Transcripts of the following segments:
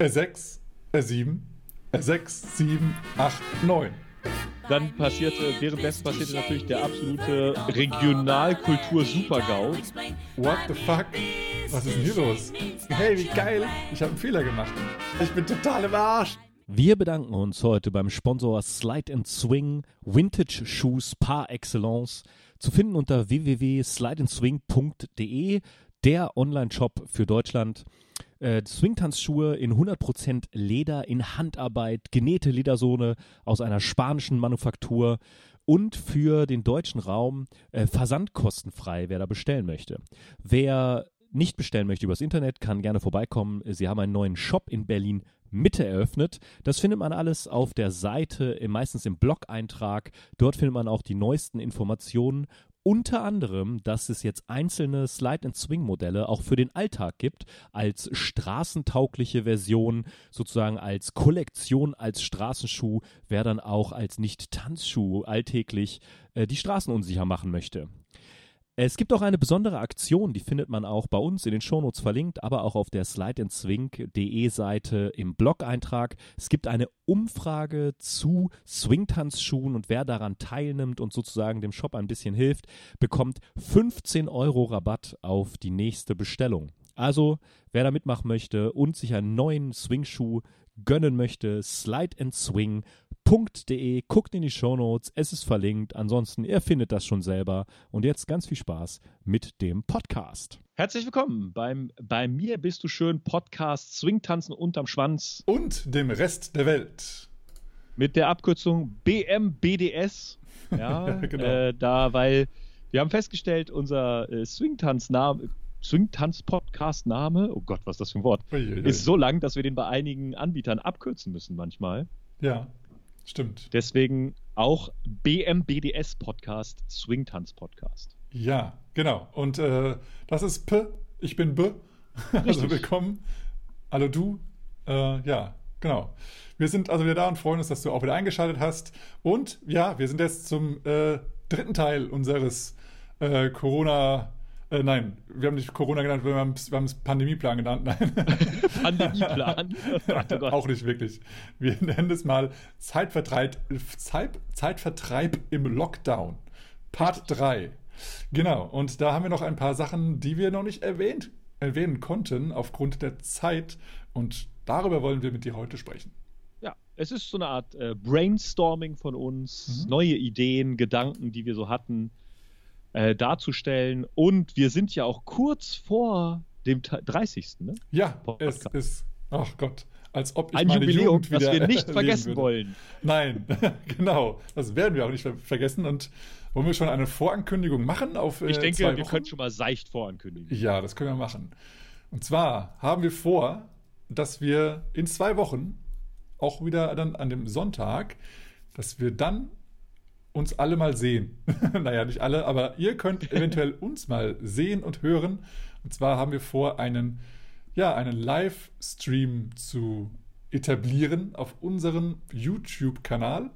6, 7, 6, 7, 8, 9. Dann passierte, währenddessen passierte natürlich der absolute Regionalkultur-Super-GAU. What the fuck? Was ist denn hier los? Hey, wie geil! Ich habe einen Fehler gemacht. Ich bin total im Arsch. Wir bedanken uns heute beim Sponsor Slide and Swing Vintage Shoes par excellence. Zu finden unter www.slideandswing.de, der Online-Shop für Deutschland. Äh, Swingtanzschuhe in 100% Leder, in Handarbeit, genähte Ledersohne aus einer spanischen Manufaktur und für den deutschen Raum äh, versandkostenfrei, wer da bestellen möchte. Wer nicht bestellen möchte übers Internet, kann gerne vorbeikommen. Sie haben einen neuen Shop in Berlin Mitte eröffnet. Das findet man alles auf der Seite, meistens im Blog-Eintrag. Dort findet man auch die neuesten Informationen unter anderem, dass es jetzt einzelne Slide-and-Swing-Modelle auch für den Alltag gibt, als straßentaugliche Version, sozusagen als Kollektion, als Straßenschuh, wer dann auch als Nicht-Tanzschuh alltäglich äh, die Straßen unsicher machen möchte. Es gibt auch eine besondere Aktion, die findet man auch bei uns in den Shownotes verlinkt, aber auch auf der slideandswing.de Seite im Blog-Eintrag. Es gibt eine Umfrage zu Swingtanzschuhen und wer daran teilnimmt und sozusagen dem Shop ein bisschen hilft, bekommt 15 Euro Rabatt auf die nächste Bestellung. Also, wer da mitmachen möchte und sich einen neuen Swingschuh gönnen möchte, Slide and Swing www.ftf.de. Guckt in die Shownotes, es ist verlinkt. Ansonsten, ihr findet das schon selber. Und jetzt ganz viel Spaß mit dem Podcast. Herzlich willkommen beim Bei mir bist du schön Podcast Swingtanzen unterm Schwanz. Und dem Rest der Welt. Mit der Abkürzung BMBDS. Ja, genau. Äh, da, weil wir haben festgestellt, unser äh, Swingtanzname. Swingtanz-Podcast-Name, oh Gott, was ist das für ein Wort, Uiuiui. ist so lang, dass wir den bei einigen Anbietern abkürzen müssen manchmal. Ja. Stimmt. Deswegen auch BMBDS Podcast, Swingtanz Podcast. Ja, genau. Und äh, das ist P, ich bin B. also willkommen. Hallo du. Äh, ja, genau. Wir sind also wieder da und freuen uns, dass du auch wieder eingeschaltet hast. Und ja, wir sind jetzt zum äh, dritten Teil unseres äh, Corona- äh, nein, wir haben nicht Corona genannt, wir haben, wir haben es Pandemieplan genannt. Nein. Pandemieplan? oh auch nicht wirklich. Wir nennen es mal Zeitvertreib, Zeit, Zeitvertreib im Lockdown. Part 3. Genau, und da haben wir noch ein paar Sachen, die wir noch nicht erwähnt, erwähnen konnten aufgrund der Zeit. Und darüber wollen wir mit dir heute sprechen. Ja, es ist so eine Art äh, Brainstorming von uns, mhm. neue Ideen, Gedanken, die wir so hatten äh, darzustellen. Und wir sind ja auch kurz vor dem 30. Ne? Ja, Podcast. es ist, ach Gott, als ob ich ein meine Jubiläum, Jugend das wir nicht vergessen würde. wollen. Nein, genau, das werden wir auch nicht vergessen. Und wollen wir schon eine Vorankündigung machen? Auf, äh, ich denke, wir können schon mal seicht vorankündigen. Ja, das können wir machen. Und zwar haben wir vor, dass wir in zwei Wochen, auch wieder dann an dem Sonntag, dass wir dann uns alle mal sehen. naja, nicht alle, aber ihr könnt eventuell uns mal sehen und hören. Und zwar haben wir vor, einen, ja, einen Livestream zu etablieren auf unserem YouTube-Kanal.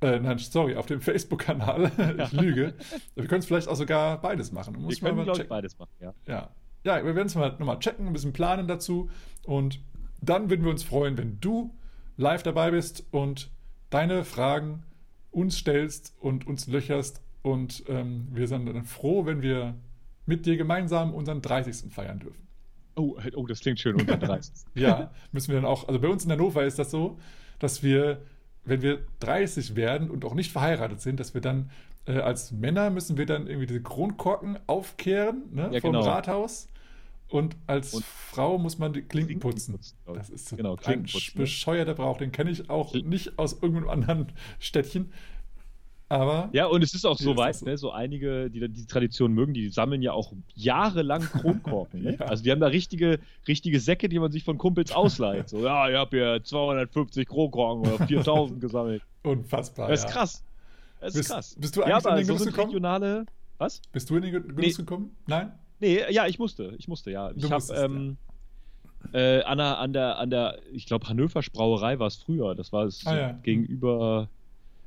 Äh, nein, sorry, auf dem Facebook-Kanal. ich lüge. Wir können es vielleicht auch sogar beides machen. Muss wir können, glaube ich, beides machen, ja. Ja, ja wir werden es mal nochmal checken, ein bisschen planen dazu. Und dann würden wir uns freuen, wenn du live dabei bist und deine Fragen uns stellst und uns löcherst. Und ähm, wir sind dann froh, wenn wir mit dir gemeinsam unseren 30. feiern dürfen. Oh, oh das klingt schön, unser 30. ja, müssen wir dann auch, also bei uns in Hannover ist das so, dass wir, wenn wir 30 werden und auch nicht verheiratet sind, dass wir dann äh, als Männer müssen wir dann irgendwie diese Kronkorken aufkehren ne, ja, vom genau. Rathaus. Und als und Frau muss man die Klinken putzen. Das ist so genau, ein bescheuerter Brauch. Den kenne ich auch nicht aus irgendeinem anderen Städtchen. Aber ja, und es ist auch so weit, so. Ne, so einige, die die Tradition mögen, die sammeln ja auch jahrelang Kronkorken. Ne? ja. Also die haben da richtige, richtige Säcke, die man sich von Kumpels ausleiht. So, ja, ich habe hier 250 Kronkorken oder 4000 gesammelt. Unfassbar. Das ist ja. krass. Das ist bist, krass. Bist du eigentlich ja, in den Genuss so gekommen? Regionale, was? Bist du in den Genuss nee. gekommen? Nein? Nee, ja, ich musste. Ich musste, ja. Du ich habe ähm, ja. äh, an, der, an der, an der, ich glaube, Hannover Brauerei war es früher. Das war es ah, ja. gegenüber,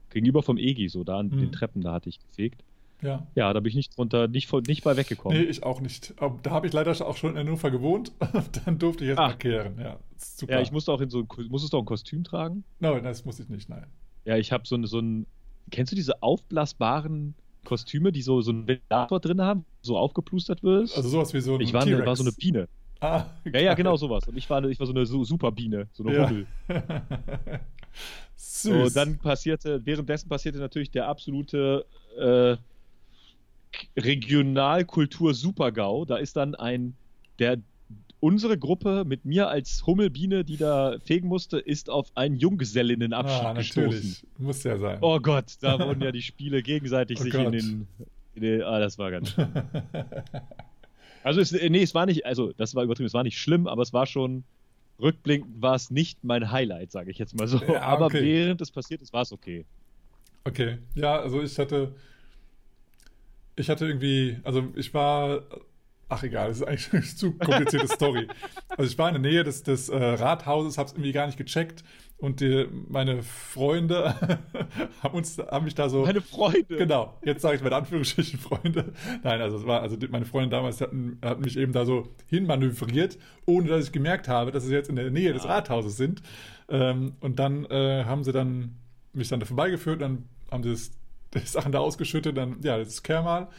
gegenüber vom EGI, so da an hm. den Treppen, da hatte ich gefegt. Ja. Ja, da bin ich nicht drunter, nicht, nicht bei weggekommen. Nee, ich auch nicht. Da habe ich leider auch schon in Hannover gewohnt. Dann durfte ich jetzt mal kehren. Ja, super. Ja, ich musste auch in so musstest du auch ein Kostüm tragen? Nein, das muss ich nicht, nein. Ja, ich habe so, so ein. Kennst du diese aufblasbaren Kostüme, die so, so einen Ventilator drin haben, so aufgeplustert wird? Also sowas wie so ein Ich war, eine, war so eine Biene. Ah, ja, ja, genau sowas. Und ich war, ich war so eine Superbiene, so eine ja. Hubbel. Süß. So, dann passierte, währenddessen passierte natürlich der absolute äh, Regionalkultur-Super-GAU. Da ist dann ein, der, unsere Gruppe mit mir als Hummelbiene, die da fegen musste, ist auf einen Junggesellinnenabschied ah, gestoßen. Muss ja sein. Oh Gott, da wurden ja die Spiele gegenseitig oh sich in den, in den, Ah, das war ganz schlimm. also, es, nee, es war nicht, also, das war übertrieben, es war nicht schlimm, aber es war schon, rückblickend war es nicht mein Highlight, sage ich jetzt mal so. Ja, aber okay. während es passiert ist, war es okay. Okay, ja, also ich hatte, ich hatte irgendwie, also ich war, ach egal, das ist eigentlich eine zu komplizierte Story. Also ich war in der Nähe des, des äh, Rathauses, habe es irgendwie gar nicht gecheckt und die, meine Freunde haben uns, haben mich da so. Meine Freunde. Genau. Jetzt sage ich mit Anführungsstrichen Freunde. Nein, also es war, also meine Freunde damals hatten, hatten mich eben da so hinmanövriert, ohne dass ich gemerkt habe, dass sie jetzt in der Nähe des Rathauses sind. Ähm, und dann äh, haben sie dann mich dann da vorbeigeführt, dann haben sie das die Sachen da ausgeschüttet, dann, ja, das ist Kermal.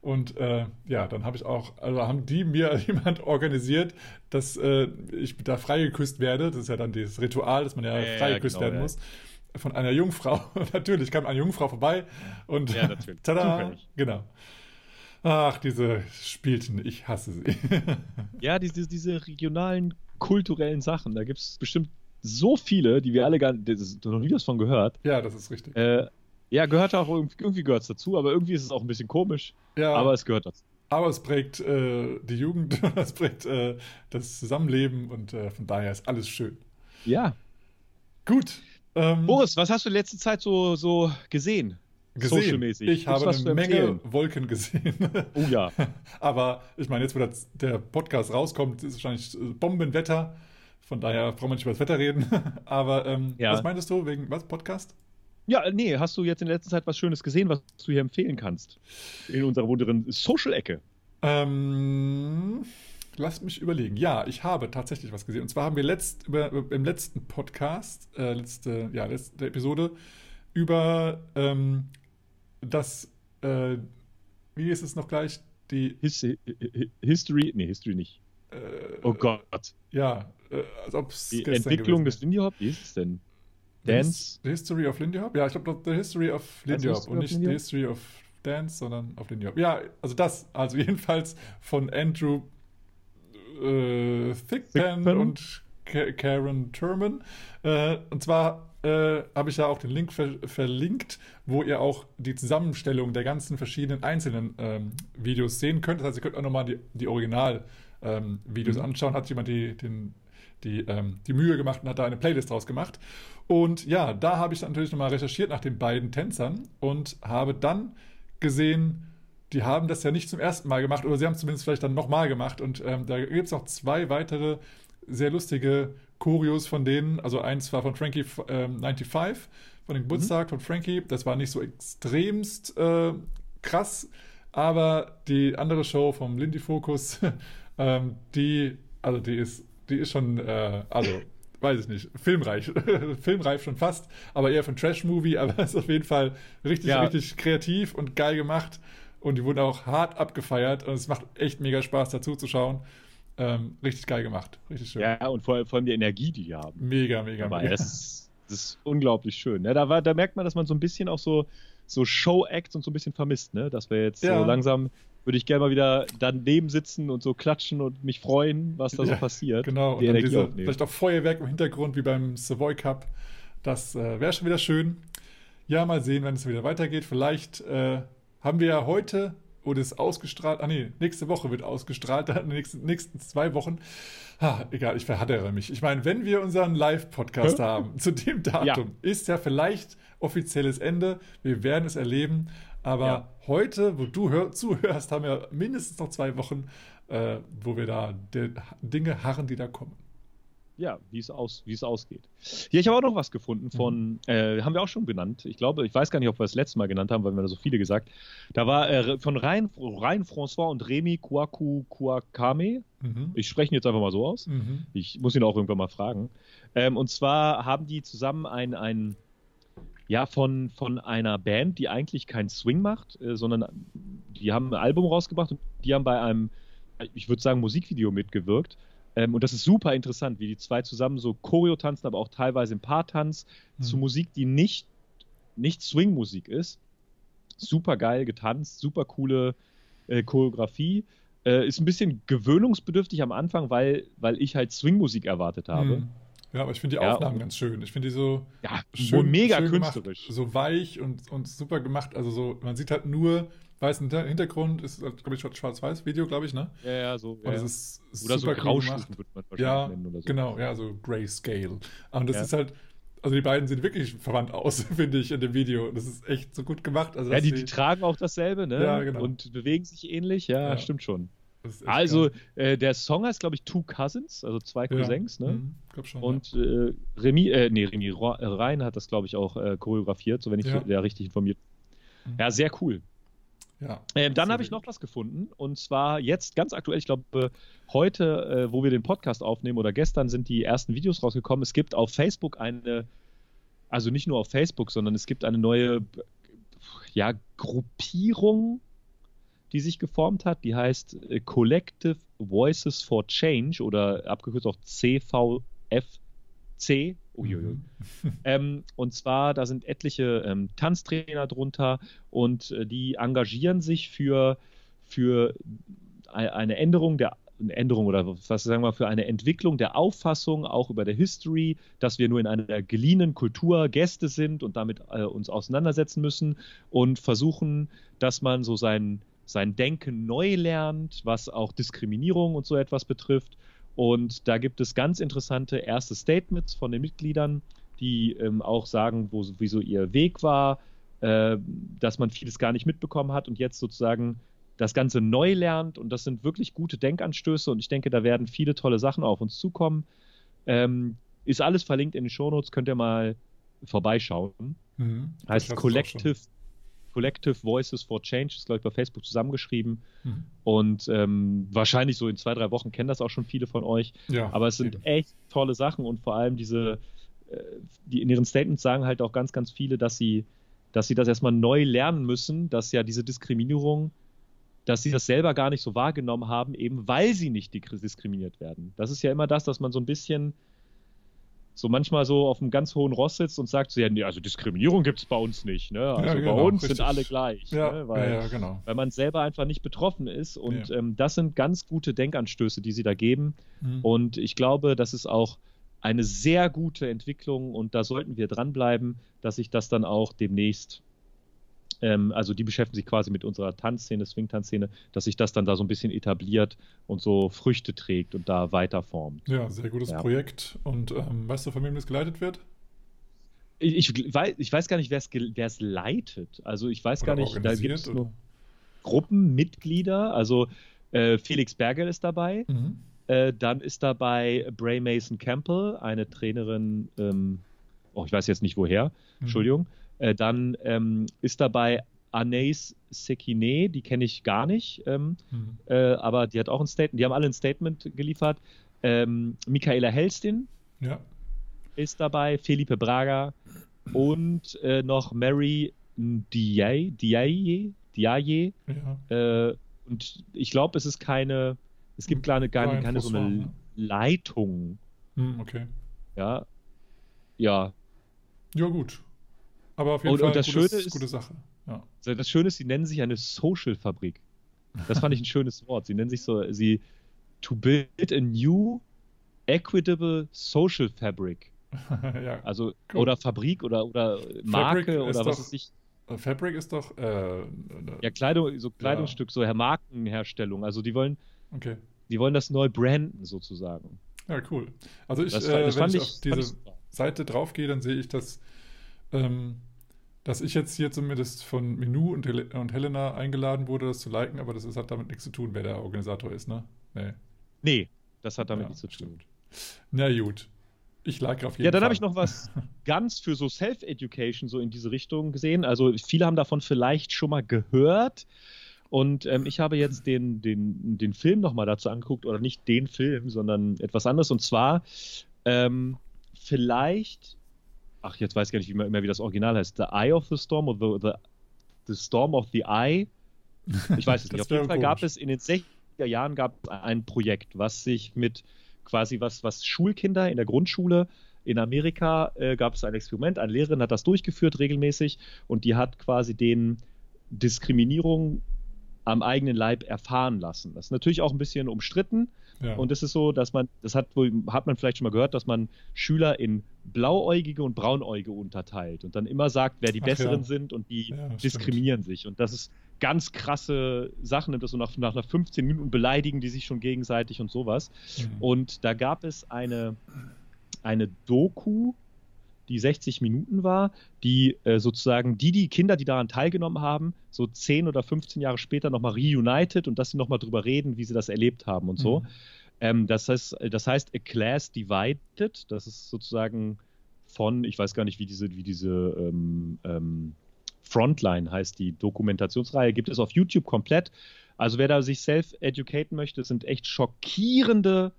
Und äh, ja, dann habe ich auch, also haben die mir jemand organisiert, dass äh, ich da freigeküsst werde. Das ist ja dann das Ritual, dass man ja, ja freigeküsst ja, genau, werden ja. muss. Von einer Jungfrau. natürlich kam eine Jungfrau vorbei und ja, natürlich. tada, genau. Ach, diese Spielten, ich hasse sie. ja, diese, diese regionalen kulturellen Sachen, da gibt es bestimmt so viele, die wir alle gar nicht, noch nie was von gehört. Ja, das ist richtig. Äh, ja, gehört auch irgendwie gehört es dazu, aber irgendwie ist es auch ein bisschen komisch. Ja. Aber es gehört dazu. Aber es prägt äh, die Jugend, es prägt äh, das Zusammenleben und äh, von daher ist alles schön. Ja. Gut. Ähm, Boris, was hast du in letzter Zeit so, so gesehen? Gesehen. Socialmäßig. Ich habe eine Menge Wolken gesehen. Oh ja. Aber ich meine, jetzt, wo das, der Podcast rauskommt, ist wahrscheinlich äh, Bombenwetter. Von daher brauchen wir nicht über das Wetter reden. Aber ähm, ja. was meintest du wegen was? Podcast? Ja, nee, hast du jetzt in letzter Zeit was Schönes gesehen, was du hier empfehlen kannst? In unserer wunderen Social-Ecke. Ähm, lass mich überlegen. Ja, ich habe tatsächlich was gesehen. Und zwar haben wir letzt, über, im letzten Podcast, äh, letzte, ja, letzte Episode, über ähm, das, äh, wie ist es noch gleich? Die His History, nee, History nicht. Äh, oh Gott. Ja, äh, als ob es. Die Entwicklung des Lindy Hop, wie ist es denn? Dance? The History of Lindy Hop? Ja, ich glaube, The History of Lindy Hop und nicht The History of Dance, sondern auf Lindy Hop. Ja, also das, also jedenfalls von Andrew äh, Thickpen und Karen Turman. Äh, und zwar äh, habe ich ja auch den Link ver verlinkt, wo ihr auch die Zusammenstellung der ganzen verschiedenen einzelnen ähm, Videos sehen könnt. Das heißt, ihr könnt auch nochmal die, die Original-Videos ähm, mhm. anschauen. Hat jemand die, den die, ähm, die Mühe gemacht und hat da eine Playlist draus gemacht. Und ja, da habe ich natürlich nochmal recherchiert nach den beiden Tänzern und habe dann gesehen, die haben das ja nicht zum ersten Mal gemacht, oder sie haben es zumindest vielleicht dann nochmal gemacht. Und ähm, da gibt es noch zwei weitere sehr lustige Choreos von denen. Also eins war von Frankie ähm, 95, von dem Geburtstag mhm. von Frankie. Das war nicht so extremst äh, krass, aber die andere Show vom Lindy Focus, ähm, die, also die ist die ist schon, äh, also, weiß ich nicht, filmreich. filmreif schon fast, aber eher von Trash-Movie, aber ist auf jeden Fall richtig, ja. richtig kreativ und geil gemacht. Und die wurden auch hart abgefeiert und es macht echt mega Spaß dazu zu schauen. Ähm, richtig geil gemacht, richtig schön. Ja, und vor, vor allem die Energie, die die haben. Mega, mega, aber mega. Das ist, das ist unglaublich schön. Ne? Da, war, da merkt man, dass man so ein bisschen auch so, so Show-Acts und so ein bisschen vermisst, ne? Dass wir jetzt ja. so langsam würde ich gerne mal wieder daneben sitzen und so klatschen und mich freuen, was da so passiert. Genau, die und diese, vielleicht auch Feuerwerk im Hintergrund wie beim Savoy Cup. Das äh, wäre schon wieder schön. Ja, mal sehen, wenn es wieder weitergeht. Vielleicht äh, haben wir ja heute, wurde es ausgestrahlt, ah nee, nächste Woche wird ausgestrahlt, in den nächsten, nächsten zwei Wochen. Ha, egal, ich verhattere mich. Ich meine, wenn wir unseren Live-Podcast haben, zu dem Datum, ja. ist ja vielleicht offizielles Ende. Wir werden es erleben. Aber ja. heute, wo du hör, zuhörst, haben wir mindestens noch zwei Wochen, äh, wo wir da Dinge harren, die da kommen. ja, wie es, aus, es ausgeht. Hier, ich habe auch noch was gefunden von, mhm. äh, haben wir auch schon benannt. Ich glaube, ich weiß gar nicht, ob wir das letzte Mal genannt haben, weil wir da so viele gesagt. Da war äh, von Rhein, Rhein François und Remy Kouakou Kouakame. Mhm. Ich spreche ihn jetzt einfach mal so aus. Mhm. Ich muss ihn auch irgendwann mal fragen. Ähm, und zwar haben die zusammen ein, ein ja, von, von einer Band, die eigentlich kein Swing macht, äh, sondern die haben ein Album rausgebracht und die haben bei einem, ich würde sagen, Musikvideo mitgewirkt. Ähm, und das ist super interessant, wie die zwei zusammen so Choreo tanzen, aber auch teilweise im Paartanz mhm. zu Musik, die nicht, nicht Swing-Musik ist. Super geil getanzt, super coole äh, Choreografie. Äh, ist ein bisschen gewöhnungsbedürftig am Anfang, weil, weil ich halt Swing-Musik erwartet habe. Mhm. Ja, aber ich finde die ja, Aufnahmen ganz schön. Ich finde die so ja, schön, mega schön künstlerisch. Gemacht, so weich und, und super gemacht. Also so, man sieht halt nur weißen Hintergrund, ist, glaube ich, schwarz-weiß Video, glaube ich, ne? Ja, ja, so. Und ja. ist oder so Graustufen wird man wahrscheinlich ja, nennen oder so. Genau, ja, so Grayscale. Und das ja. ist halt, also die beiden sehen wirklich verwandt aus, finde ich, in dem Video. Das ist echt so gut gemacht. Also, ja, die, die, tragen auch dasselbe, ne? Ja, genau. Und bewegen sich ähnlich, ja, ja. stimmt schon. Also, äh, der Song heißt, glaube ich, Two Cousins, also zwei Cousins, ne? Mhm, glaub schon, Und ja. äh, Remy, äh, nee, Remy Rhein hat das, glaube ich, auch äh, choreografiert, so wenn ich ja. ja richtig informiert bin. Mhm. Ja, sehr cool. Ja, ähm, dann habe ich noch was gefunden und zwar jetzt ganz aktuell, ich glaube heute, äh, wo wir den Podcast aufnehmen oder gestern sind die ersten Videos rausgekommen. Es gibt auf Facebook eine, also nicht nur auf Facebook, sondern es gibt eine neue ja, Gruppierung, die sich geformt hat. Die heißt äh, Collective Voices for Change oder abgekürzt auch CVFC. Uiuiui. Mhm. ähm, und zwar, da sind etliche ähm, Tanztrainer drunter und äh, die engagieren sich für, für eine Änderung der eine Änderung oder was sagen wir für eine Entwicklung der Auffassung auch über der History, dass wir nur in einer geliehenen Kultur Gäste sind und damit äh, uns auseinandersetzen müssen und versuchen, dass man so sein sein Denken neu lernt, was auch Diskriminierung und so etwas betrifft. Und da gibt es ganz interessante erste Statements von den Mitgliedern, die ähm, auch sagen, wo wieso ihr Weg war, äh, dass man vieles gar nicht mitbekommen hat und jetzt sozusagen das Ganze neu lernt. Und das sind wirklich gute Denkanstöße und ich denke, da werden viele tolle Sachen auf uns zukommen. Ähm, ist alles verlinkt in den Shownotes, könnt ihr mal vorbeischauen. Mhm, heißt Collective Collective Voices for Change, ist glaube ich bei Facebook zusammengeschrieben. Mhm. Und ähm, wahrscheinlich so in zwei, drei Wochen kennen das auch schon viele von euch. Ja, Aber es sind eben. echt tolle Sachen und vor allem diese, äh, die in ihren Statements sagen halt auch ganz, ganz viele, dass sie, dass sie das erstmal neu lernen müssen, dass ja diese Diskriminierung dass sie das selber gar nicht so wahrgenommen haben, eben weil sie nicht diskriminiert werden. Das ist ja immer das, dass man so ein bisschen so manchmal so auf einem ganz hohen Ross sitzt und sagt so, ja, nee, also Diskriminierung gibt es bei uns nicht. Ne? Also ja, genau, bei uns richtig. sind alle gleich. Ja, ne? weil, ja, genau. weil man selber einfach nicht betroffen ist. Und ähm, das sind ganz gute Denkanstöße, die sie da geben. Mhm. Und ich glaube, das ist auch eine sehr gute Entwicklung und da sollten wir dranbleiben, dass sich das dann auch demnächst ähm, also die beschäftigen sich quasi mit unserer Tanzszene, Swing-Tanzszene, dass sich das dann da so ein bisschen etabliert und so Früchte trägt und da weiterformt. Ja, sehr gutes ja. Projekt. Und ähm, weißt du, von wem das geleitet wird? Ich, ich, weiß, ich weiß gar nicht, wer es leitet. Also ich weiß oder gar nicht, da gibt es nur Gruppenmitglieder. Also äh, Felix Bergel ist dabei. Mhm. Äh, dann ist dabei Bray Mason Campbell, eine Trainerin, ähm, oh, ich weiß jetzt nicht woher, mhm. Entschuldigung. Äh, dann ähm, ist dabei Anais Sekine, die kenne ich gar nicht, ähm, mhm. äh, aber die hat auch ein Statement, die haben alle ein Statement geliefert. Ähm, Michaela Helstin ja. ist dabei, Felipe Braga und äh, noch Mary Diaye, Diaye, Diaye. Ja. Äh, und ich glaube, es ist keine, es gibt keine, keine, keine so eine ne? Leitung. Hm, okay. Ja. Ja. Ja, gut. Aber auf jeden und, Fall und das gutes, Schöne ist, gute Sache. Ja. Das Schöne ist, sie nennen sich eine Social-Fabrik. Das fand ich ein schönes Wort. Sie nennen sich so, sie to build a new equitable social fabric. ja, also cool. oder Fabrik oder oder Marke oder was ist ich. Äh, Fabric ist doch äh, ja Kleidung, so Kleidungsstück, ja. so Markenherstellung. Also die wollen, okay. die wollen das neu branden sozusagen. Ja cool. Also ich, das, äh, das wenn ich, ich auf diese Seite draufgehe, dann sehe ich, dass ähm, dass ich jetzt hier zumindest von Menu und, Hel und, Helena eingeladen wurde, das zu liken, aber das ist, hat damit nichts zu tun, wer der Organisator ist, ne? Nee. Nee, das hat damit ja, nichts zu tun. Na gut. Ich lag auf jeden Ja, dann Fall. habe ich noch was ganz für so Self-Education so in diese Richtung gesehen. Also viele haben davon vielleicht schon mal gehört. Und ähm, ich habe jetzt den, den, den Film nochmal dazu angeguckt, oder nicht den Film, sondern etwas anderes. Und zwar ähm, vielleicht, ach, jetzt weiß ich gar nicht mehr, mehr, wie das Original heißt, The Eye of the Storm oder the, the, the Storm of the Eye. Ich weiß es nicht. Auf jeden Fall gab es in den 60er Jahren gab es ein Projekt, was sich mit quasi was, was Schulkinder in der Grundschule in Amerika äh, gab es ein Experiment, eine Lehrerin hat das durchgeführt regelmäßig und die hat quasi den Diskriminierung am eigenen Leib erfahren lassen. Das ist natürlich auch ein bisschen umstritten. Ja. Und es ist so, dass man, das hat wohl, hat man vielleicht schon mal gehört, dass man Schüler in Blauäugige und Braunäugige unterteilt und dann immer sagt, wer die Ach Besseren ja. sind und die ja, diskriminieren stimmt. sich. Und das ist ganz krasse Sachen, und das so nach, nach, nach 15 Minuten beleidigen die sich schon gegenseitig und sowas. Mhm. Und da gab es eine, eine Doku, die 60 Minuten war, die äh, sozusagen die, die Kinder, die daran teilgenommen haben, so 10 oder 15 Jahre später nochmal reunited und dass sie nochmal drüber reden, wie sie das erlebt haben und so. Mhm. Ähm, das, heißt, das heißt A Class Divided, das ist sozusagen von, ich weiß gar nicht, wie diese, wie diese ähm, ähm, Frontline heißt die Dokumentationsreihe, gibt es auf YouTube komplett. Also wer da sich self-educaten möchte, sind echt schockierende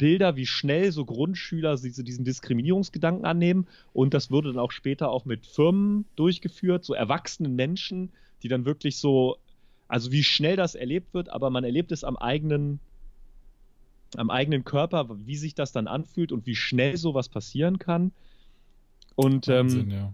Bilder, wie schnell so Grundschüler diese, diesen Diskriminierungsgedanken annehmen. Und das wurde dann auch später auch mit Firmen durchgeführt, so erwachsenen Menschen, die dann wirklich so, also wie schnell das erlebt wird, aber man erlebt es am eigenen, am eigenen Körper, wie sich das dann anfühlt und wie schnell sowas passieren kann. Und Wahnsinn, ähm, ja.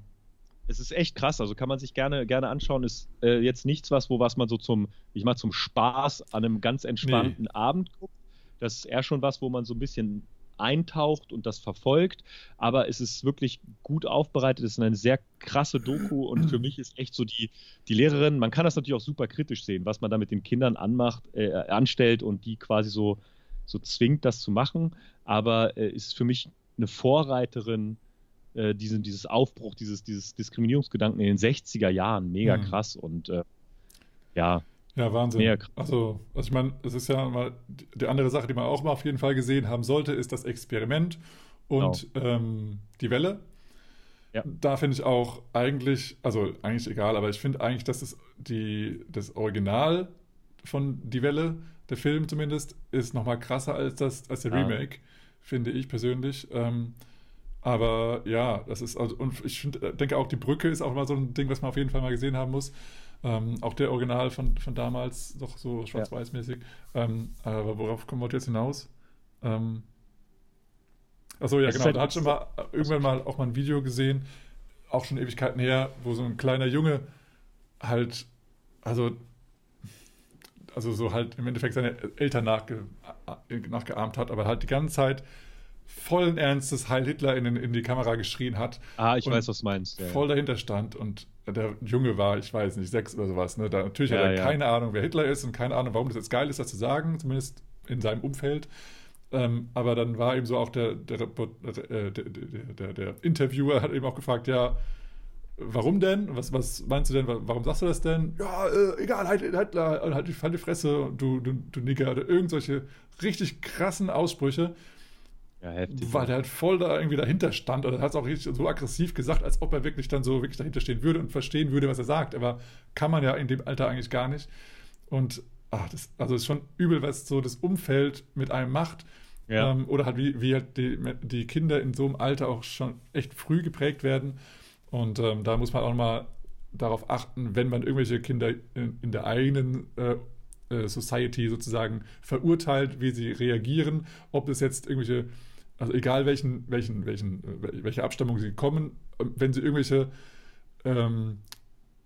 es ist echt krass, also kann man sich gerne, gerne anschauen. Ist äh, jetzt nichts was, wo was man so zum, ich mal zum Spaß an einem ganz entspannten nee. Abend guckt, das ist eher schon was, wo man so ein bisschen eintaucht und das verfolgt, aber es ist wirklich gut aufbereitet, es ist eine sehr krasse Doku und für mich ist echt so die, die Lehrerin, man kann das natürlich auch super kritisch sehen, was man da mit den Kindern anmacht, äh, anstellt und die quasi so, so zwingt, das zu machen, aber äh, ist für mich eine Vorreiterin äh, diesen, dieses Aufbruch, dieses, dieses Diskriminierungsgedanken in den 60er Jahren, mega mhm. krass und äh, ja, ja, Wahnsinn. Mehr. Also, also ich meine, es ist ja mal die andere Sache, die man auch mal auf jeden Fall gesehen haben sollte, ist das Experiment und genau. ähm, die Welle. Ja. Da finde ich auch eigentlich, also eigentlich egal, aber ich finde eigentlich, dass das, die, das Original von Die Welle, der Film zumindest, ist nochmal krasser als, das, als der ja. Remake, finde ich persönlich. Ähm, aber ja, das ist, also, und ich find, denke auch, die Brücke ist auch mal so ein Ding, was man auf jeden Fall mal gesehen haben muss. Ähm, auch der Original von, von damals, doch so schwarz-weiß-mäßig. Ja. Ähm, aber worauf kommen wir jetzt hinaus? Ähm, Achso, ja, es genau. Da hat schon mal irgendwann mal auch mal ein Video gesehen, auch schon Ewigkeiten her, wo so ein kleiner Junge halt, also, also so halt im Endeffekt seine Eltern nachge, nachgeahmt hat, aber halt die ganze Zeit vollen Ernstes Heil Hitler in, in die Kamera geschrien hat. Ah, ich weiß, was du meinst. Ja. Voll dahinter stand und der Junge war, ich weiß nicht, sechs oder sowas. Ne? Da, natürlich ja, hat er ja. keine Ahnung, wer Hitler ist und keine Ahnung, warum das jetzt geil ist, das zu sagen, zumindest in seinem Umfeld. Ähm, aber dann war eben so auch der, der, der, der, der Interviewer hat eben auch gefragt, ja, warum denn? Was, was meinst du denn? Warum sagst du das denn? Ja, äh, egal, halt, halt, halt, halt, die, halt die Fresse, du, du, du Nigger, oder irgend solche richtig krassen Aussprüche. Ja, heftig. Weil der halt voll da irgendwie dahinter stand oder hat es auch richtig so aggressiv gesagt, als ob er wirklich dann so wirklich dahinter stehen würde und verstehen würde, was er sagt. Aber kann man ja in dem Alter eigentlich gar nicht. Und ach, das, also ist schon übel, was so das Umfeld mit einem macht. Ja. Ähm, oder halt wie, wie halt die, die Kinder in so einem Alter auch schon echt früh geprägt werden. Und ähm, da muss man auch mal darauf achten, wenn man irgendwelche Kinder in, in der eigenen äh, äh, Society sozusagen verurteilt, wie sie reagieren, ob es jetzt irgendwelche, also egal welchen, welchen, welchen, äh, welche Abstammung sie kommen, wenn sie irgendwelche ähm,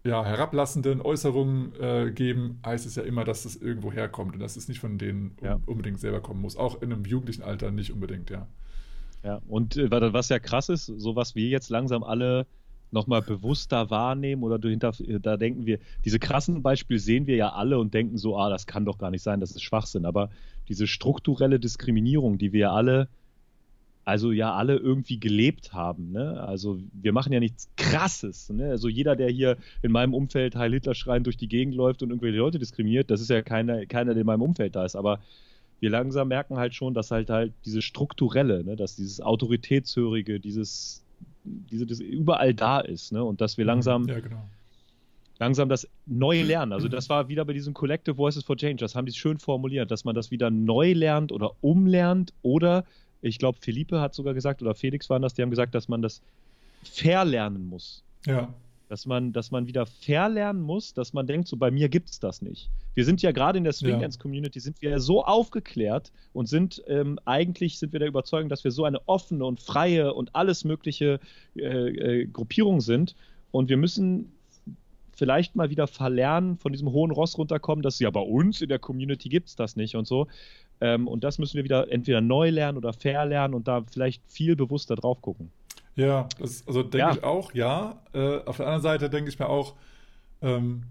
ja, herablassenden Äußerungen äh, geben, heißt es ja immer, dass es irgendwo herkommt und dass es nicht von denen ja. unbedingt selber kommen muss. Auch in einem jugendlichen Alter nicht unbedingt, ja. Ja, und äh, was ja krass ist, so was wir jetzt langsam alle nochmal bewusster wahrnehmen oder dahinter, da denken wir, diese krassen Beispiele sehen wir ja alle und denken so, ah, das kann doch gar nicht sein, das ist Schwachsinn. Aber diese strukturelle Diskriminierung, die wir alle, also ja alle irgendwie gelebt haben, ne? Also wir machen ja nichts Krasses, ne? Also jeder, der hier in meinem Umfeld Heil Hitler schreien durch die Gegend läuft und irgendwelche Leute diskriminiert, das ist ja keiner, keiner, der in meinem Umfeld da ist. Aber wir langsam merken halt schon, dass halt halt diese strukturelle, ne, dass dieses autoritätshörige, dieses, diese, das überall da ist, ne, und dass wir mhm. langsam, ja, genau. langsam das neu lernen. Also das war wieder bei diesem Collective Voices for Change, das haben die schön formuliert, dass man das wieder neu lernt oder umlernt oder ich glaube, Philippe hat sogar gesagt, oder Felix waren das, die haben gesagt, dass man das verlernen muss. Ja dass man, dass man wieder verlernen muss, dass man denkt, so bei mir gibt es das nicht. Wir sind ja gerade in der Swing Dance Community, sind wir so aufgeklärt und sind ähm, eigentlich sind wir der Überzeugung, dass wir so eine offene und freie und alles mögliche äh, äh, Gruppierung sind und wir müssen vielleicht mal wieder verlernen, von diesem hohen Ross runterkommen, dass ja bei uns in der Community gibt es das nicht und so. Ähm, und das müssen wir wieder entweder neu lernen oder verlernen und da vielleicht viel bewusster drauf gucken. Ja, das, also denke ja. ich auch, ja. Äh, auf der anderen Seite denke ich mir auch, ähm,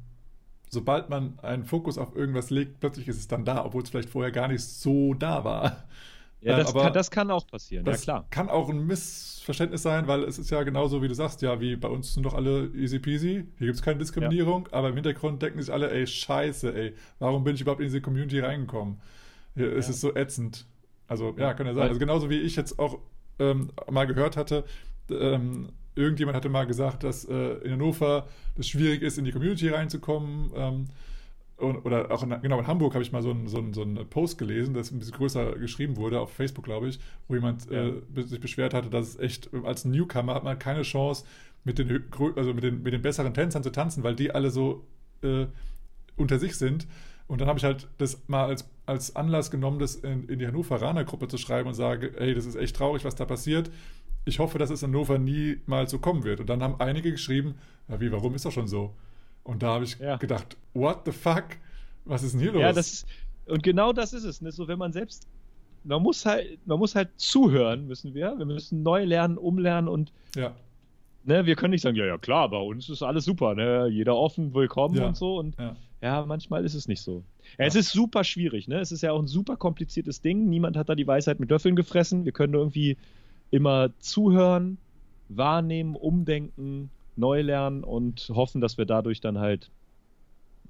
sobald man einen Fokus auf irgendwas legt, plötzlich ist es dann da, obwohl es vielleicht vorher gar nicht so da war. Ja, das, ähm, kann, das kann, auch passieren, ja klar. Kann auch ein Missverständnis sein, weil es ist ja genauso, wie du sagst, ja, wie bei uns sind doch alle easy peasy, hier gibt es keine Diskriminierung, ja. aber im Hintergrund denken sich alle, ey, scheiße, ey, warum bin ich überhaupt in diese Community reingekomon? Hier ja. ist es so ätzend. Also, ja, kann ja sein. Also genauso wie ich jetzt auch ähm, mal gehört hatte, ähm, irgendjemand hatte mal gesagt, dass äh, in Hannover das schwierig ist, in die Community reinzukommen. Ähm, und, oder auch in, genau in Hamburg habe ich mal so einen so so ein Post gelesen, das ein bisschen größer geschrieben wurde, auf Facebook, glaube ich, wo jemand ja. äh, sich beschwert hatte, dass es echt, als Newcomer hat man keine Chance, mit den, also mit den, mit den besseren Tänzern zu tanzen, weil die alle so äh, unter sich sind. Und dann habe ich halt das mal als, als Anlass genommen, das in, in die Hannoveraner Gruppe zu schreiben und sage, ey, das ist echt traurig, was da passiert ich hoffe, dass es in Hannover niemals so kommen wird. Und dann haben einige geschrieben, ja, wie, warum ist das schon so? Und da habe ich ja. gedacht, what the fuck? Was ist denn hier los? Ja, das, und genau das ist es. Ne? So, wenn man selbst, man muss halt, man muss halt zuhören, müssen wir. Wir müssen neu lernen, umlernen und ja. ne, wir können nicht sagen, ja, ja, klar, bei uns ist alles super, ne? Jeder offen, willkommen ja. und so. Und ja. ja. manchmal ist es nicht so. Es ist super schwierig, ne? Es ist ja auch ein super kompliziertes Ding. Niemand hat da die Weisheit mit Löffeln gefressen. Wir können irgendwie immer zuhören, wahrnehmen, umdenken, neu lernen und hoffen, dass wir dadurch dann halt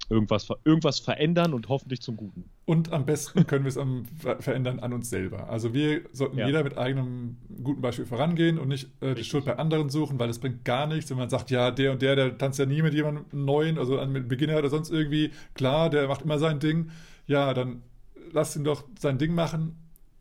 irgendwas, irgendwas verändern und hoffentlich zum Guten. Und am besten können wir es am, verändern an uns selber. Also wir sollten ja. jeder mit eigenem guten Beispiel vorangehen und nicht äh, die Schuld bei anderen suchen, weil das bringt gar nichts, wenn man sagt, ja, der und der, der tanzt ja nie mit jemandem Neuen, also mit Beginner oder sonst irgendwie. Klar, der macht immer sein Ding. Ja, dann lass ihn doch sein Ding machen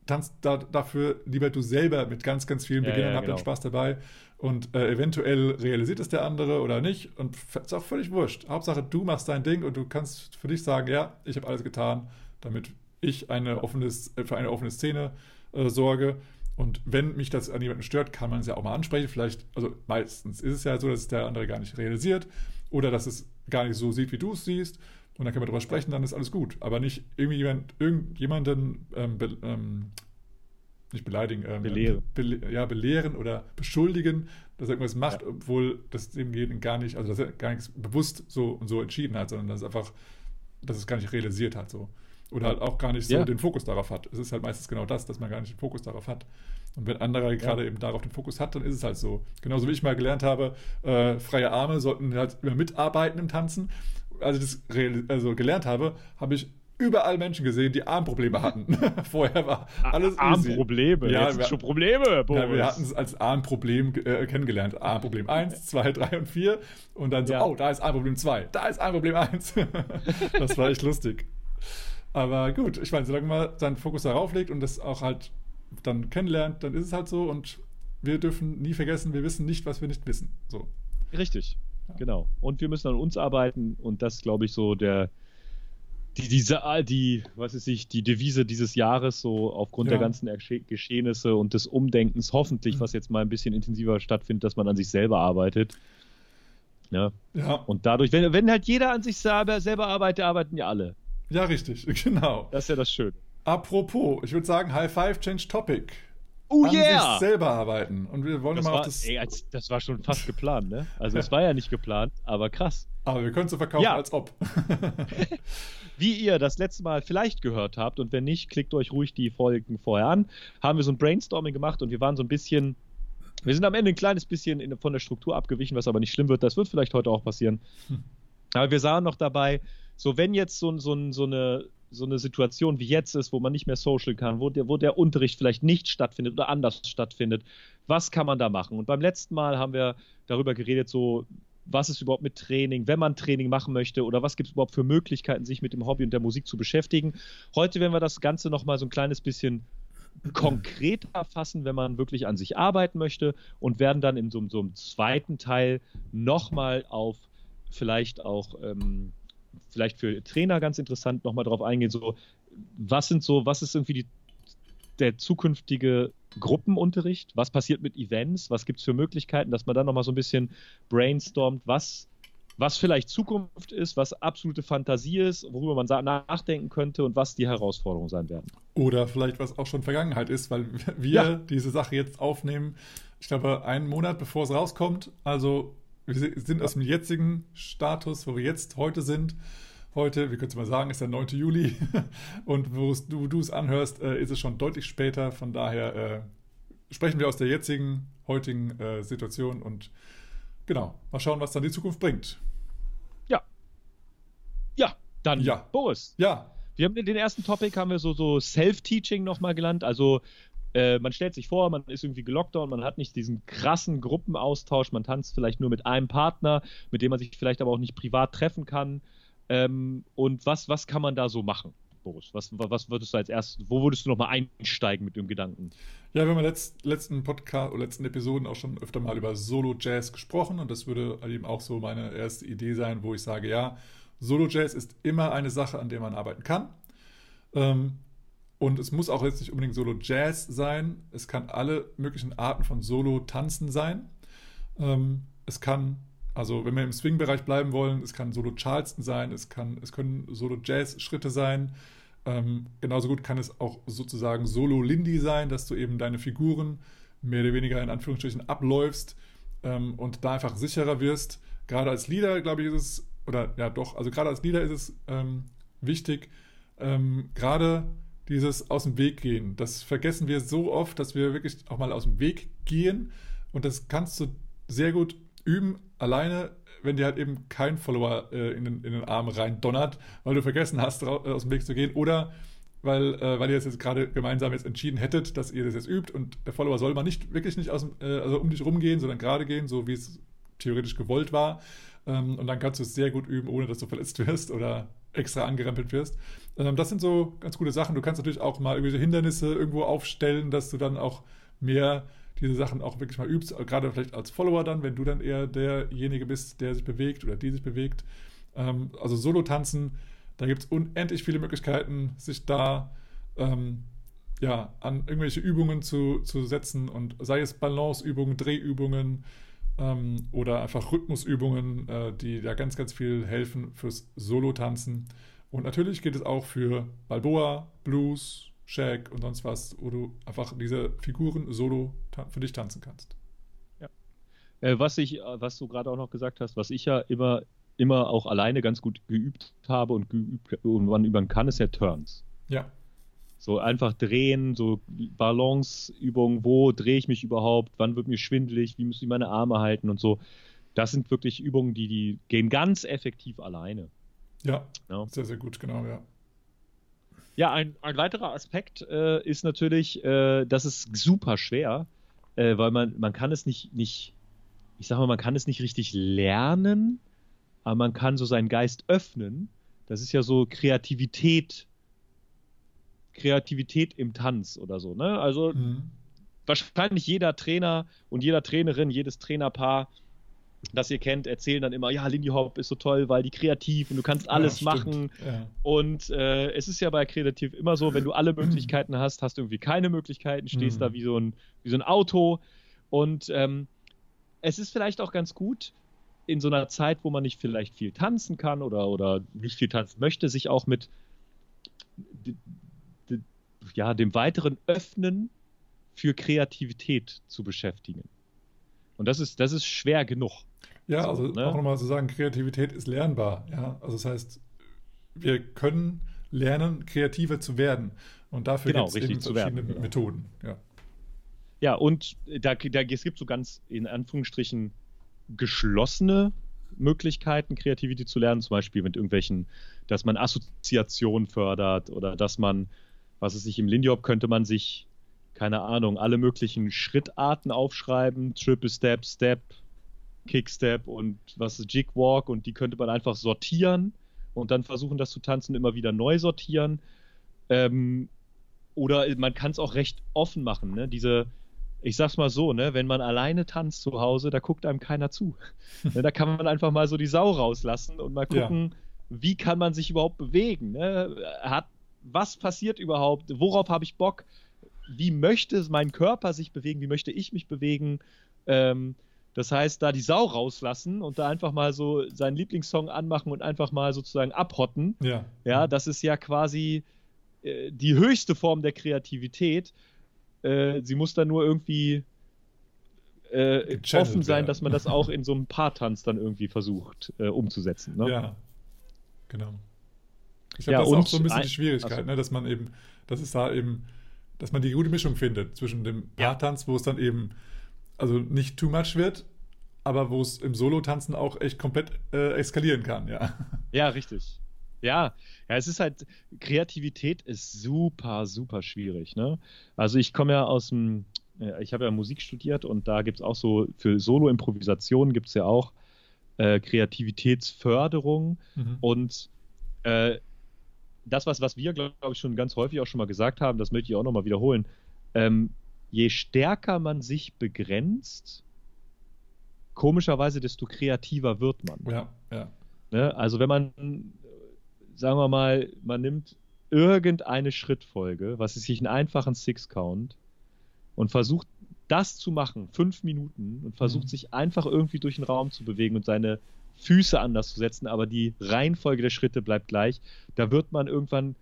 tanzt da, dafür lieber du selber mit ganz, ganz vielen ja, Beginnern, ja, hab genau. dann Spaß dabei. Und äh, eventuell realisiert es der andere oder nicht. Und ist auch völlig wurscht. Hauptsache, du machst dein Ding und du kannst für dich sagen, ja, ich habe alles getan, damit ich eine offenes, äh, für eine offene Szene äh, sorge. Und wenn mich das an jemanden stört, kann man es ja auch mal ansprechen. Vielleicht, also meistens ist es ja so, dass es der andere gar nicht realisiert oder dass es gar nicht so sieht, wie du es siehst. Und dann können wir darüber sprechen, dann ist alles gut. Aber nicht irgendwie jemand, irgendjemanden ähm, be, ähm, nicht beleidigen, ähm, belehren. Be, ja, belehren oder beschuldigen, dass er irgendwas macht, ja. obwohl das dem geht gar nicht, also dass er gar nichts bewusst so und so entschieden hat, sondern dass es einfach, dass es gar nicht realisiert hat. So. Oder halt auch gar nicht so ja. den Fokus darauf hat. Es ist halt meistens genau das, dass man gar nicht den Fokus darauf hat. Und wenn anderer ja. gerade eben darauf den Fokus hat, dann ist es halt so. Genauso wie ich mal gelernt habe, äh, freie Arme sollten halt immer mitarbeiten im Tanzen als ich das also gelernt habe, habe ich überall Menschen gesehen, die Armprobleme hatten. Vorher war alles Armprobleme? Ja, Jetzt wir, schon Probleme, Boris. Ja, wir hatten es als Armproblem äh, kennengelernt. Armproblem 1, 2, 3 und 4. Und dann so, ja. oh, da ist Armproblem 2, da ist Armproblem 1. das war echt lustig. Aber gut, ich meine, solange man seinen Fokus darauf legt und das auch halt dann kennenlernt, dann ist es halt so. Und wir dürfen nie vergessen, wir wissen nicht, was wir nicht wissen. So. Richtig. Genau. Und wir müssen an uns arbeiten und das, glaube ich, so der, die, diese, die, was ist ich, die Devise dieses Jahres, so aufgrund ja. der ganzen Geschehnisse und des Umdenkens, hoffentlich, was jetzt mal ein bisschen intensiver stattfindet, dass man an sich selber arbeitet. Ja. ja. Und dadurch, wenn, wenn halt jeder an sich selber, selber arbeitet, arbeiten ja alle. Ja, richtig, genau. Das ist ja das Schöne. Apropos, ich würde sagen, High Five, Change Topic oh an yeah. sich selber arbeiten. Und wir wollen das mal war, auf das. Ey, als, das war schon fast geplant, ne? Also es war ja nicht geplant, aber krass. Aber wir können es so verkaufen, ja. als ob. Wie ihr das letzte Mal vielleicht gehört habt, und wenn nicht, klickt euch ruhig die Folgen vorher an, haben wir so ein Brainstorming gemacht und wir waren so ein bisschen. Wir sind am Ende ein kleines bisschen in, von der Struktur abgewichen, was aber nicht schlimm wird. Das wird vielleicht heute auch passieren. Hm. Aber wir sahen noch dabei, so wenn jetzt so, so, so eine so eine Situation wie jetzt ist, wo man nicht mehr social kann, wo der, wo der Unterricht vielleicht nicht stattfindet oder anders stattfindet, was kann man da machen? Und beim letzten Mal haben wir darüber geredet, so was ist überhaupt mit Training, wenn man Training machen möchte oder was gibt es überhaupt für Möglichkeiten, sich mit dem Hobby und der Musik zu beschäftigen. Heute werden wir das Ganze nochmal so ein kleines bisschen konkreter fassen, wenn man wirklich an sich arbeiten möchte und werden dann in so, so einem zweiten Teil nochmal auf vielleicht auch, ähm, vielleicht für Trainer ganz interessant, nochmal drauf eingehen, so was sind so, was ist irgendwie die, der zukünftige Gruppenunterricht? Was passiert mit Events? Was gibt es für Möglichkeiten, dass man dann nochmal so ein bisschen brainstormt, was, was vielleicht Zukunft ist, was absolute Fantasie ist, worüber man nachdenken könnte und was die Herausforderungen sein werden. Oder vielleicht was auch schon Vergangenheit ist, weil wir ja. diese Sache jetzt aufnehmen, ich glaube, einen Monat bevor es rauskommt. Also wir sind aus dem jetzigen Status, wo wir jetzt heute sind. Heute, wie könnte man sagen, ist der 9. Juli und wo du es anhörst, äh, ist es schon deutlich später. Von daher äh, sprechen wir aus der jetzigen, heutigen äh, Situation und genau, mal schauen, was dann die Zukunft bringt. Ja. Ja, dann ja. Boris. Ja. Wir haben in den ersten Topic haben wir so, so Self-Teaching nochmal gelernt. Also äh, man stellt sich vor, man ist irgendwie gelockdown, man hat nicht diesen krassen Gruppenaustausch, man tanzt vielleicht nur mit einem Partner, mit dem man sich vielleicht aber auch nicht privat treffen kann. Ähm, und was, was kann man da so machen? Boris, was, was würdest du als erstes, wo würdest du nochmal einsteigen mit dem Gedanken? Ja, wir haben in letzt, letzten Podcast oder letzten Episoden auch schon öfter mal über Solo-Jazz gesprochen und das würde eben auch so meine erste Idee sein, wo ich sage, ja, Solo-Jazz ist immer eine Sache, an der man arbeiten kann. Ähm, und es muss auch jetzt nicht unbedingt Solo-Jazz sein. Es kann alle möglichen Arten von Solo-Tanzen sein. Ähm, es kann also, wenn wir im Swing-Bereich bleiben wollen, es kann Solo Charleston sein, es, kann, es können Solo Jazz-Schritte sein. Ähm, genauso gut kann es auch sozusagen Solo Lindy sein, dass du eben deine Figuren mehr oder weniger in Anführungsstrichen abläufst ähm, und da einfach sicherer wirst. Gerade als Leader, glaube ich, ist es, oder ja doch, also gerade als Leader ist es ähm, wichtig, ähm, gerade dieses aus dem Weg gehen. Das vergessen wir so oft, dass wir wirklich auch mal aus dem Weg gehen und das kannst du sehr gut üben, alleine, wenn dir halt eben kein Follower äh, in, den, in den Arm rein donnert, weil du vergessen hast, äh, aus dem Weg zu gehen oder weil, äh, weil ihr das jetzt gerade gemeinsam jetzt entschieden hättet, dass ihr das jetzt übt und der Follower soll mal nicht wirklich nicht aus, äh, also um dich rumgehen, sondern gerade gehen, so wie es theoretisch gewollt war. Ähm, und dann kannst du es sehr gut üben, ohne dass du verletzt wirst oder extra angerempelt wirst. Ähm, das sind so ganz gute Sachen. Du kannst natürlich auch mal irgendwelche Hindernisse irgendwo aufstellen, dass du dann auch mehr diese Sachen auch wirklich mal übst, gerade vielleicht als Follower dann, wenn du dann eher derjenige bist, der sich bewegt oder die sich bewegt. Ähm, also Solo-Tanzen, da gibt es unendlich viele Möglichkeiten, sich da ähm, ja, an irgendwelche Übungen zu, zu setzen und sei es Balanceübungen, Drehübungen ähm, oder einfach Rhythmusübungen, äh, die da ganz, ganz viel helfen fürs Solo-Tanzen. Und natürlich geht es auch für Balboa, Blues, Shaq und sonst was, wo du einfach diese Figuren solo für dich tanzen kannst. Ja. Äh, was ich, äh, was du gerade auch noch gesagt hast, was ich ja immer, immer auch alleine ganz gut geübt habe und geübt und man üben kann, ist ja Turns. Ja. So einfach drehen, so Balanceübungen, wo drehe ich mich überhaupt, wann wird mir schwindelig, wie müssen ich meine Arme halten und so. Das sind wirklich Übungen, die, die gehen ganz effektiv alleine. Ja, ja. sehr, sehr gut, genau, ja. Ja, ein, ein weiterer Aspekt äh, ist natürlich, äh, das ist super schwer, äh, weil man, man kann es nicht, nicht, ich sag mal, man kann es nicht richtig lernen, aber man kann so seinen Geist öffnen. Das ist ja so Kreativität, Kreativität im Tanz oder so, ne? Also mhm. wahrscheinlich jeder Trainer und jeder Trainerin, jedes Trainerpaar das ihr kennt, erzählen dann immer, ja, Lindy Hop ist so toll, weil die kreativ und du kannst alles ja, machen. Ja. Und äh, es ist ja bei kreativ immer so, wenn du alle Möglichkeiten hast, hast du irgendwie keine Möglichkeiten, stehst mhm. da wie so ein, wie so ein Auto. Und ähm, es ist vielleicht auch ganz gut, in so einer Zeit, wo man nicht vielleicht viel tanzen kann oder, oder nicht viel tanzen möchte, sich auch mit ja, dem weiteren Öffnen für Kreativität zu beschäftigen. Und das ist, das ist schwer genug. Ja, so, also ne? auch nochmal zu sagen, Kreativität ist lernbar. Ja, also das heißt, wir können lernen, kreativer zu werden. Und dafür genau, gibt es verschiedene werden, Methoden. Ja. ja, und da, da, es gibt so ganz in Anführungsstrichen geschlossene Möglichkeiten, Kreativität zu lernen, zum Beispiel mit irgendwelchen, dass man Assoziationen fördert oder dass man, was es sich im Lindy Hop könnte man sich, keine Ahnung, alle möglichen Schrittarten aufschreiben, Triple Step, Step, Kickstep und was ist Jig Walk und die könnte man einfach sortieren und dann versuchen, das zu tanzen, immer wieder neu sortieren. Ähm, oder man kann es auch recht offen machen, ne? Diese, ich sag's mal so, ne, wenn man alleine tanzt zu Hause, da guckt einem keiner zu. ne, da kann man einfach mal so die Sau rauslassen und mal gucken, ja. wie kann man sich überhaupt bewegen. Ne? Hat, was passiert überhaupt? Worauf habe ich Bock? Wie möchte mein Körper sich bewegen? Wie möchte ich mich bewegen? Ähm, das heißt, da die Sau rauslassen und da einfach mal so seinen Lieblingssong anmachen und einfach mal sozusagen abhotten. Ja. Ja, das ist ja quasi äh, die höchste Form der Kreativität. Äh, sie muss dann nur irgendwie äh, offen sein, dass man das auch in so einem Paartanz dann irgendwie versucht äh, umzusetzen. Ne? Ja, genau. Ich glaube, ja, das ist auch so ein bisschen die Schwierigkeit, ne, dass man eben, das ist da eben, dass man die gute Mischung findet zwischen dem Paartanz, wo es dann eben also nicht too much wird, aber wo es im Solo-Tanzen auch echt komplett äh, eskalieren kann, ja. Ja, richtig. Ja, ja, es ist halt, Kreativität ist super, super schwierig. Ne? Also ich komme ja aus dem, ich habe ja Musik studiert und da gibt es auch so, für Solo-Improvisation gibt es ja auch äh, Kreativitätsförderung mhm. und äh, das, was, was wir, glaube ich, schon ganz häufig auch schon mal gesagt haben, das möchte ich auch nochmal wiederholen. Ähm, je stärker man sich begrenzt, komischerweise, desto kreativer wird man. Ja, ja. Ne? Also wenn man sagen wir mal, man nimmt irgendeine Schrittfolge, was ist sich einen einfachen Six-Count und versucht das zu machen, fünf Minuten, und versucht mhm. sich einfach irgendwie durch den Raum zu bewegen und seine Füße anders zu setzen, aber die Reihenfolge der Schritte bleibt gleich, da wird man irgendwann,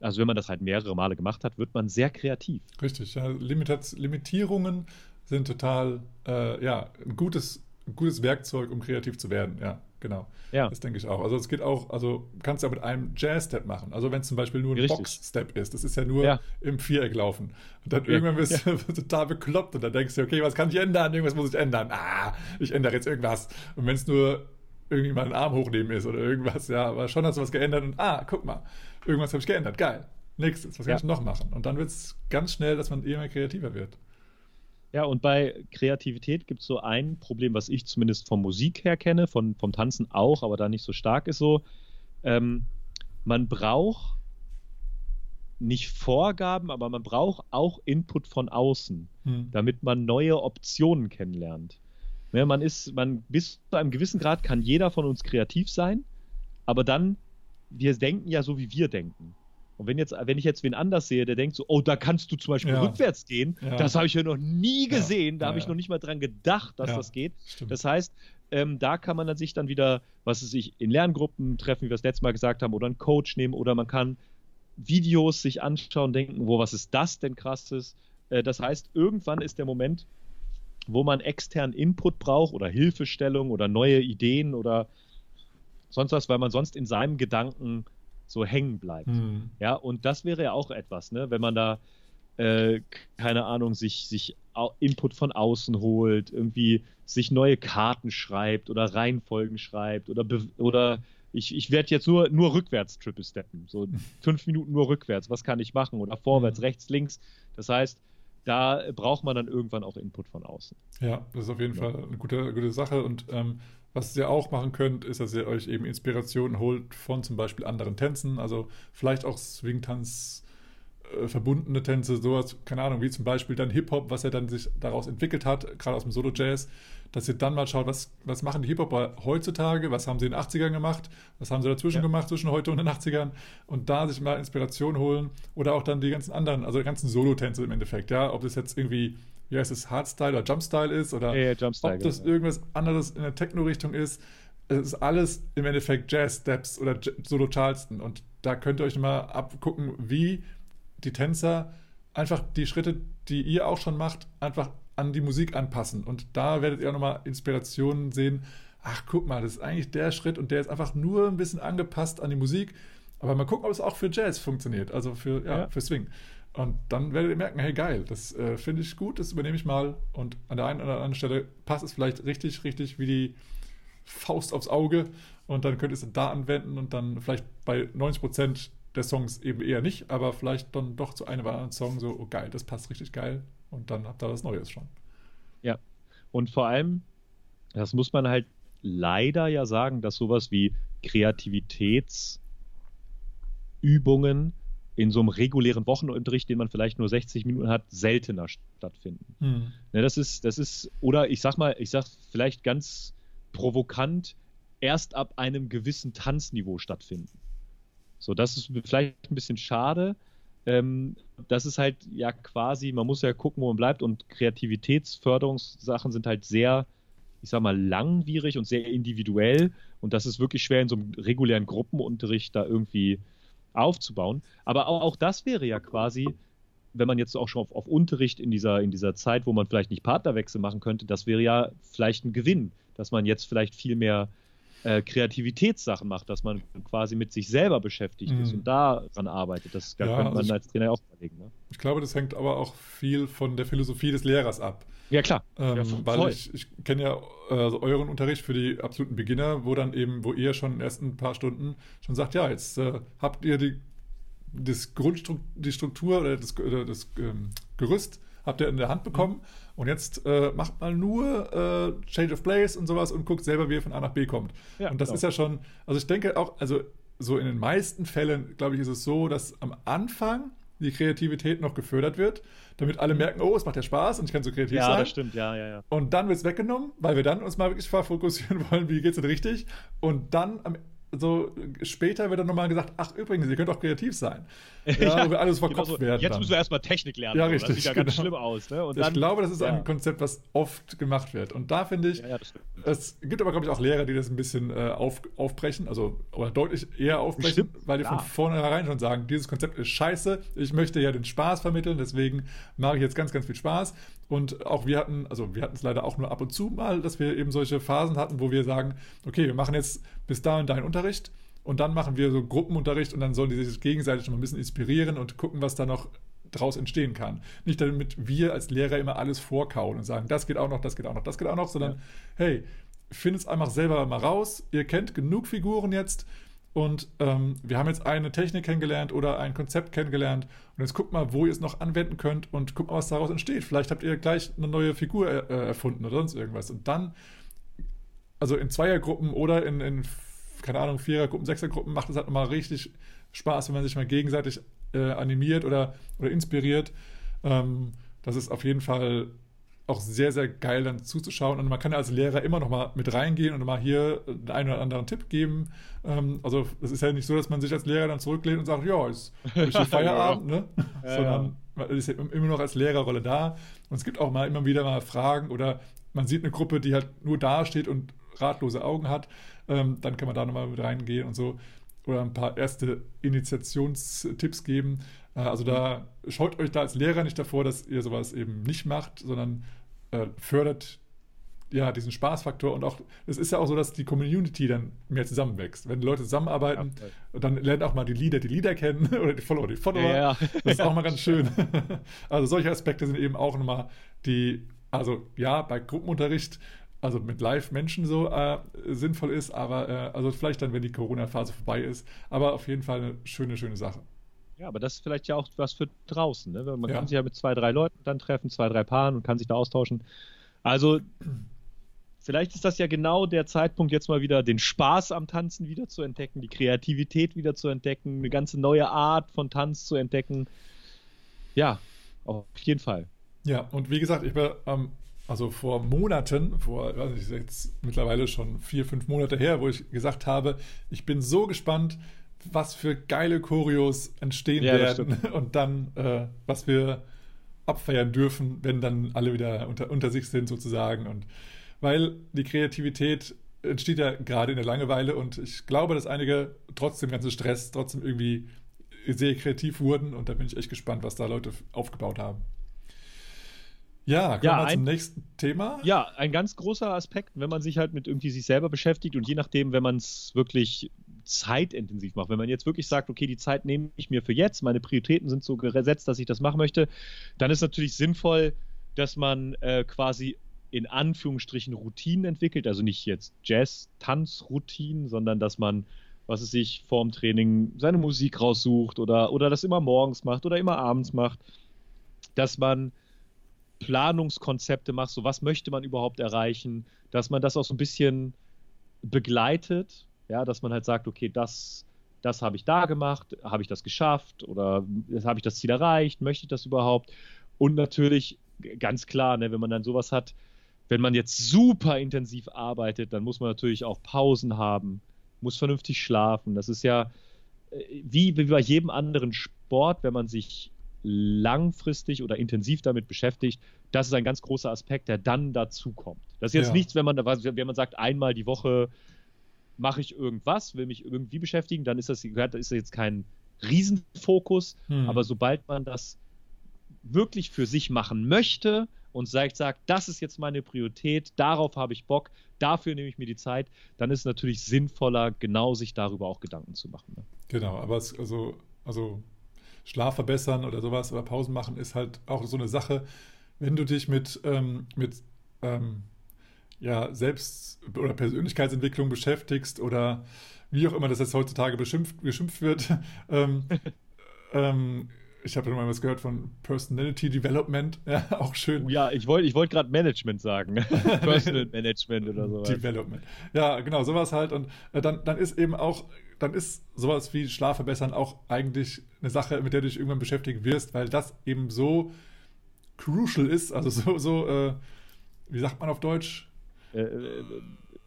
also wenn man das halt mehrere Male gemacht hat, wird man sehr kreativ. Richtig, ja. Limitierungen sind total, äh, ja, ein gutes, gutes Werkzeug, um kreativ zu werden, ja genau. Ja. Das denke ich auch. Also es geht auch, also kannst du ja mit einem Jazz-Step machen. Also wenn es zum Beispiel nur ein Box-Step ist, das ist ja nur ja. im Viereck laufen. Und dann ja. irgendwann bist du total bekloppt und dann denkst du, okay, was kann ich ändern? Irgendwas muss ich ändern. Ah, ich ändere jetzt irgendwas. Und wenn es nur irgendwie mal einen Arm hochnehmen ist oder irgendwas, ja, aber schon hast du was geändert und ah, guck mal, irgendwas habe ich geändert, geil. Nächstes, was kann ich noch machen? Und dann wird es ganz schnell, dass man immer kreativer wird. Ja, und bei Kreativität gibt es so ein Problem, was ich zumindest von Musik her kenne, von, vom Tanzen auch, aber da nicht so stark ist so. Ähm, man braucht nicht Vorgaben, aber man braucht auch Input von außen, hm. damit man neue Optionen kennenlernt. Ja, man ist, man bis zu einem gewissen Grad kann jeder von uns kreativ sein, aber dann, wir denken ja so, wie wir denken. Und wenn, jetzt, wenn ich jetzt wen anders sehe, der denkt so, oh, da kannst du zum Beispiel ja. rückwärts gehen, ja. das habe ich ja noch nie gesehen, da habe ich noch nicht mal dran gedacht, dass das geht. Stimmt. Das heißt, ähm, da kann man dann sich dann wieder, was es sich in Lerngruppen treffen, wie wir das letzte Mal gesagt haben, oder einen Coach nehmen, oder man kann Videos sich anschauen, denken, wo, was ist das denn krasses? Äh, das heißt, irgendwann ist der Moment, wo man externen Input braucht oder Hilfestellung oder neue Ideen oder sonst was, weil man sonst in seinem Gedanken so hängen bleibt. Mhm. Ja, und das wäre ja auch etwas, ne, wenn man da, äh, keine Ahnung, sich, sich Input von außen holt, irgendwie sich neue Karten schreibt oder Reihenfolgen schreibt oder, oder ich, ich werde jetzt nur, nur rückwärts Triple steppen. So fünf Minuten nur rückwärts. Was kann ich machen? Oder vorwärts, mhm. rechts, links. Das heißt, da braucht man dann irgendwann auch Input von außen. Ja, das ist auf jeden ja. Fall eine gute, gute Sache. Und ähm, was ihr auch machen könnt, ist, dass ihr euch eben Inspirationen holt von zum Beispiel anderen Tänzen, also vielleicht auch Swing-Tanz äh, verbundene Tänze, sowas, keine Ahnung, wie zum Beispiel dann Hip-Hop, was er dann sich daraus entwickelt hat, gerade aus dem Solo-Jazz, dass ihr dann mal schaut, was, was machen die Hip-Hopper heutzutage, was haben sie in den 80ern gemacht, was haben sie dazwischen ja. gemacht, zwischen heute und den 80ern und da sich mal Inspiration holen oder auch dann die ganzen anderen, also die ganzen Solo-Tänze im Endeffekt, ja, ob das jetzt irgendwie wie heißt es, Hardstyle oder Jumpstyle ist oder ja, ja, ob das genau. irgendwas anderes in der Techno-Richtung ist. Es ist alles im Endeffekt Jazz-Steps oder Solo Charleston. Und da könnt ihr euch mal abgucken, wie die Tänzer einfach die Schritte, die ihr auch schon macht, einfach an die Musik anpassen. Und da werdet ihr auch nochmal Inspirationen sehen. Ach, guck mal, das ist eigentlich der Schritt und der ist einfach nur ein bisschen angepasst an die Musik. Aber mal gucken, ob es auch für Jazz funktioniert, also für, ja, ja. für Swing. Und dann werdet ihr merken, hey geil, das äh, finde ich gut, das übernehme ich mal. Und an der einen oder anderen Stelle passt es vielleicht richtig, richtig wie die, Faust aufs Auge und dann könnt ihr es da anwenden und dann vielleicht bei 90 Prozent der Songs eben eher nicht, aber vielleicht dann doch zu einem oder anderen Song so, oh geil, das passt richtig geil und dann habt ihr was Neues schon. Ja, und vor allem, das muss man halt leider ja sagen, dass sowas wie Kreativitätsübungen in so einem regulären Wochenunterricht, den man vielleicht nur 60 Minuten hat, seltener stattfinden. Hm. Ja, das ist, das ist, oder ich sag mal, ich sag vielleicht ganz provokant, erst ab einem gewissen Tanzniveau stattfinden. So, das ist vielleicht ein bisschen schade. Ähm, das ist halt ja quasi, man muss ja gucken, wo man bleibt und Kreativitätsförderungssachen sind halt sehr, ich sag mal, langwierig und sehr individuell und das ist wirklich schwer in so einem regulären Gruppenunterricht da irgendwie aufzubauen. Aber auch, auch das wäre ja quasi, wenn man jetzt auch schon auf, auf, Unterricht in dieser, in dieser Zeit, wo man vielleicht nicht Partnerwechsel machen könnte, das wäre ja vielleicht ein Gewinn, dass man jetzt vielleicht viel mehr äh, Kreativitätssachen macht, dass man quasi mit sich selber beschäftigt mhm. ist und daran arbeitet. Das ja, könnte man also als Trainer auch überlegen. Ne? Ich glaube, das hängt aber auch viel von der Philosophie des Lehrers ab. Ja, klar. Ähm, ja, weil ich, ich kenne ja äh, euren Unterricht für die absoluten Beginner, wo dann eben, wo ihr schon in den ersten paar Stunden schon sagt, ja, jetzt äh, habt ihr die, das Grundstruktur, die Struktur oder das, oder das ähm, Gerüst habt ihr in der Hand bekommen. Mhm und jetzt äh, macht mal nur äh, Change of Place und sowas und guckt selber, wie ihr von A nach B kommt. Ja, und das genau. ist ja schon, also ich denke auch, also so in den meisten Fällen, glaube ich, ist es so, dass am Anfang die Kreativität noch gefördert wird, damit alle merken, oh, es macht ja Spaß und ich kann so kreativ ja, sein. Ja, das stimmt, ja, ja, ja. Und dann wird es weggenommen, weil wir dann uns mal wirklich fokussieren wollen, wie geht es denn richtig. Und dann am so später wird dann nochmal gesagt, ach übrigens, ihr könnt auch kreativ sein. Ja, ja wo alles verkopft genau so. werden. Jetzt dann. müssen wir erstmal Technik lernen. Ja, richtig. Das sieht ja genau. ganz schlimm aus. Ne? ich glaube, das ist ja. ein Konzept, was oft gemacht wird. Und da finde ich, ja, es gibt aber, glaube ich, auch Lehrer, die das ein bisschen äh, auf, aufbrechen, also oder deutlich eher aufbrechen, Bestimmt. weil die von vornherein schon sagen, dieses Konzept ist scheiße, ich möchte ja den Spaß vermitteln, deswegen mache ich jetzt ganz, ganz viel Spaß. Und auch wir hatten, also wir hatten es leider auch nur ab und zu mal, dass wir eben solche Phasen hatten, wo wir sagen, okay, wir machen jetzt bis dahin deinen Unterricht und dann machen wir so Gruppenunterricht und dann sollen die sich gegenseitig noch ein bisschen inspirieren und gucken, was da noch daraus entstehen kann. Nicht damit wir als Lehrer immer alles vorkauen und sagen, das geht auch noch, das geht auch noch, das geht auch noch, sondern ja. hey, findet es einfach selber mal raus. Ihr kennt genug Figuren jetzt und ähm, wir haben jetzt eine Technik kennengelernt oder ein Konzept kennengelernt und jetzt guckt mal, wo ihr es noch anwenden könnt und guckt mal, was daraus entsteht. Vielleicht habt ihr gleich eine neue Figur äh, erfunden oder sonst irgendwas. Und dann, also in Zweiergruppen oder in, in keine Ahnung, Vierergruppen, Sechsergruppen macht es halt nochmal richtig Spaß, wenn man sich mal gegenseitig äh, animiert oder, oder inspiriert. Ähm, das ist auf jeden Fall auch sehr, sehr geil dann zuzuschauen. Und man kann ja als Lehrer immer noch mal mit reingehen und mal hier den einen oder anderen Tipp geben. Ähm, also es ist ja nicht so, dass man sich als Lehrer dann zurücklehnt und sagt, ja, jetzt habe ich Feierabend, ne? Ja, Sondern man ist ja immer noch als Lehrerrolle da. Und es gibt auch mal immer wieder mal Fragen oder man sieht eine Gruppe, die halt nur da steht und ratlose Augen hat ähm, dann kann man da nochmal mit reingehen und so. Oder ein paar erste Initiationstipps geben. Äh, also da schaut euch da als Lehrer nicht davor, dass ihr sowas eben nicht macht, sondern äh, fördert ja, diesen Spaßfaktor und auch, es ist ja auch so, dass die Community dann mehr zusammenwächst. Wenn die Leute zusammenarbeiten, ja, dann lernt auch mal die Leader die Leader kennen oder die Follower die Follower. Ja. Das ist auch mal ganz schön. Also solche Aspekte sind eben auch nochmal die, also ja, bei Gruppenunterricht also mit Live-Menschen so äh, sinnvoll ist, aber äh, also vielleicht dann, wenn die Corona-Phase vorbei ist, aber auf jeden Fall eine schöne, schöne Sache. Ja, aber das ist vielleicht ja auch was für draußen. Ne? Man ja. kann sich ja mit zwei, drei Leuten dann treffen, zwei, drei Paaren und kann sich da austauschen. Also vielleicht ist das ja genau der Zeitpunkt, jetzt mal wieder den Spaß am Tanzen wieder zu entdecken, die Kreativität wieder zu entdecken, eine ganze neue Art von Tanz zu entdecken. Ja, auf jeden Fall. Ja, und wie gesagt, ich war am also vor Monaten, vor, weiß ich, jetzt mittlerweile schon vier, fünf Monate her, wo ich gesagt habe, ich bin so gespannt, was für geile Choreos entstehen ja, werden und dann, äh, was wir abfeiern dürfen, wenn dann alle wieder unter, unter sich sind sozusagen. Und weil die Kreativität entsteht ja gerade in der Langeweile und ich glaube, dass einige trotz dem ganzen Stress trotzdem irgendwie sehr kreativ wurden und da bin ich echt gespannt, was da Leute aufgebaut haben. Ja, kommen ja, wir zum nächsten Thema. Ja, ein ganz großer Aspekt, wenn man sich halt mit irgendwie sich selber beschäftigt und je nachdem, wenn man es wirklich zeitintensiv macht, wenn man jetzt wirklich sagt, okay, die Zeit nehme ich mir für jetzt, meine Prioritäten sind so gesetzt, dass ich das machen möchte, dann ist natürlich sinnvoll, dass man äh, quasi in Anführungsstrichen Routinen entwickelt, also nicht jetzt Jazz-Tanz-Routinen, sondern dass man, was es sich vorm Training seine Musik raussucht oder, oder das immer morgens macht oder immer abends macht, dass man Planungskonzepte macht, so was möchte man überhaupt erreichen, dass man das auch so ein bisschen begleitet, ja, dass man halt sagt, okay, das, das habe ich da gemacht, habe ich das geschafft oder habe ich das Ziel erreicht, möchte ich das überhaupt? Und natürlich ganz klar, ne, wenn man dann sowas hat, wenn man jetzt super intensiv arbeitet, dann muss man natürlich auch Pausen haben, muss vernünftig schlafen. Das ist ja äh, wie, wie bei jedem anderen Sport, wenn man sich langfristig oder intensiv damit beschäftigt, das ist ein ganz großer Aspekt, der dann dazu kommt. Das ist jetzt ja. nichts, wenn man, wenn man sagt, einmal die Woche mache ich irgendwas, will mich irgendwie beschäftigen, dann ist das, ist das jetzt kein Riesenfokus, hm. aber sobald man das wirklich für sich machen möchte und sagt, sagt, das ist jetzt meine Priorität, darauf habe ich Bock, dafür nehme ich mir die Zeit, dann ist es natürlich sinnvoller, genau sich darüber auch Gedanken zu machen. Ne? Genau, aber es, also, also Schlaf verbessern oder sowas oder Pausen machen ist halt auch so eine Sache, wenn du dich mit, ähm, mit ähm, ja, Selbst- oder Persönlichkeitsentwicklung beschäftigst oder wie auch immer das jetzt heutzutage beschimpft, geschimpft wird, ähm, ähm, ich habe mal was gehört von Personality Development. Ja, auch schön. Ja, ich wollte ich wollt gerade Management sagen. Personal Management oder sowas. Development. Ja, genau, sowas halt. Und äh, dann, dann ist eben auch, dann ist sowas wie Schlaf verbessern auch eigentlich eine Sache, mit der du dich irgendwann beschäftigen wirst, weil das eben so crucial ist, also so, so äh, wie sagt man auf Deutsch? Äh, äh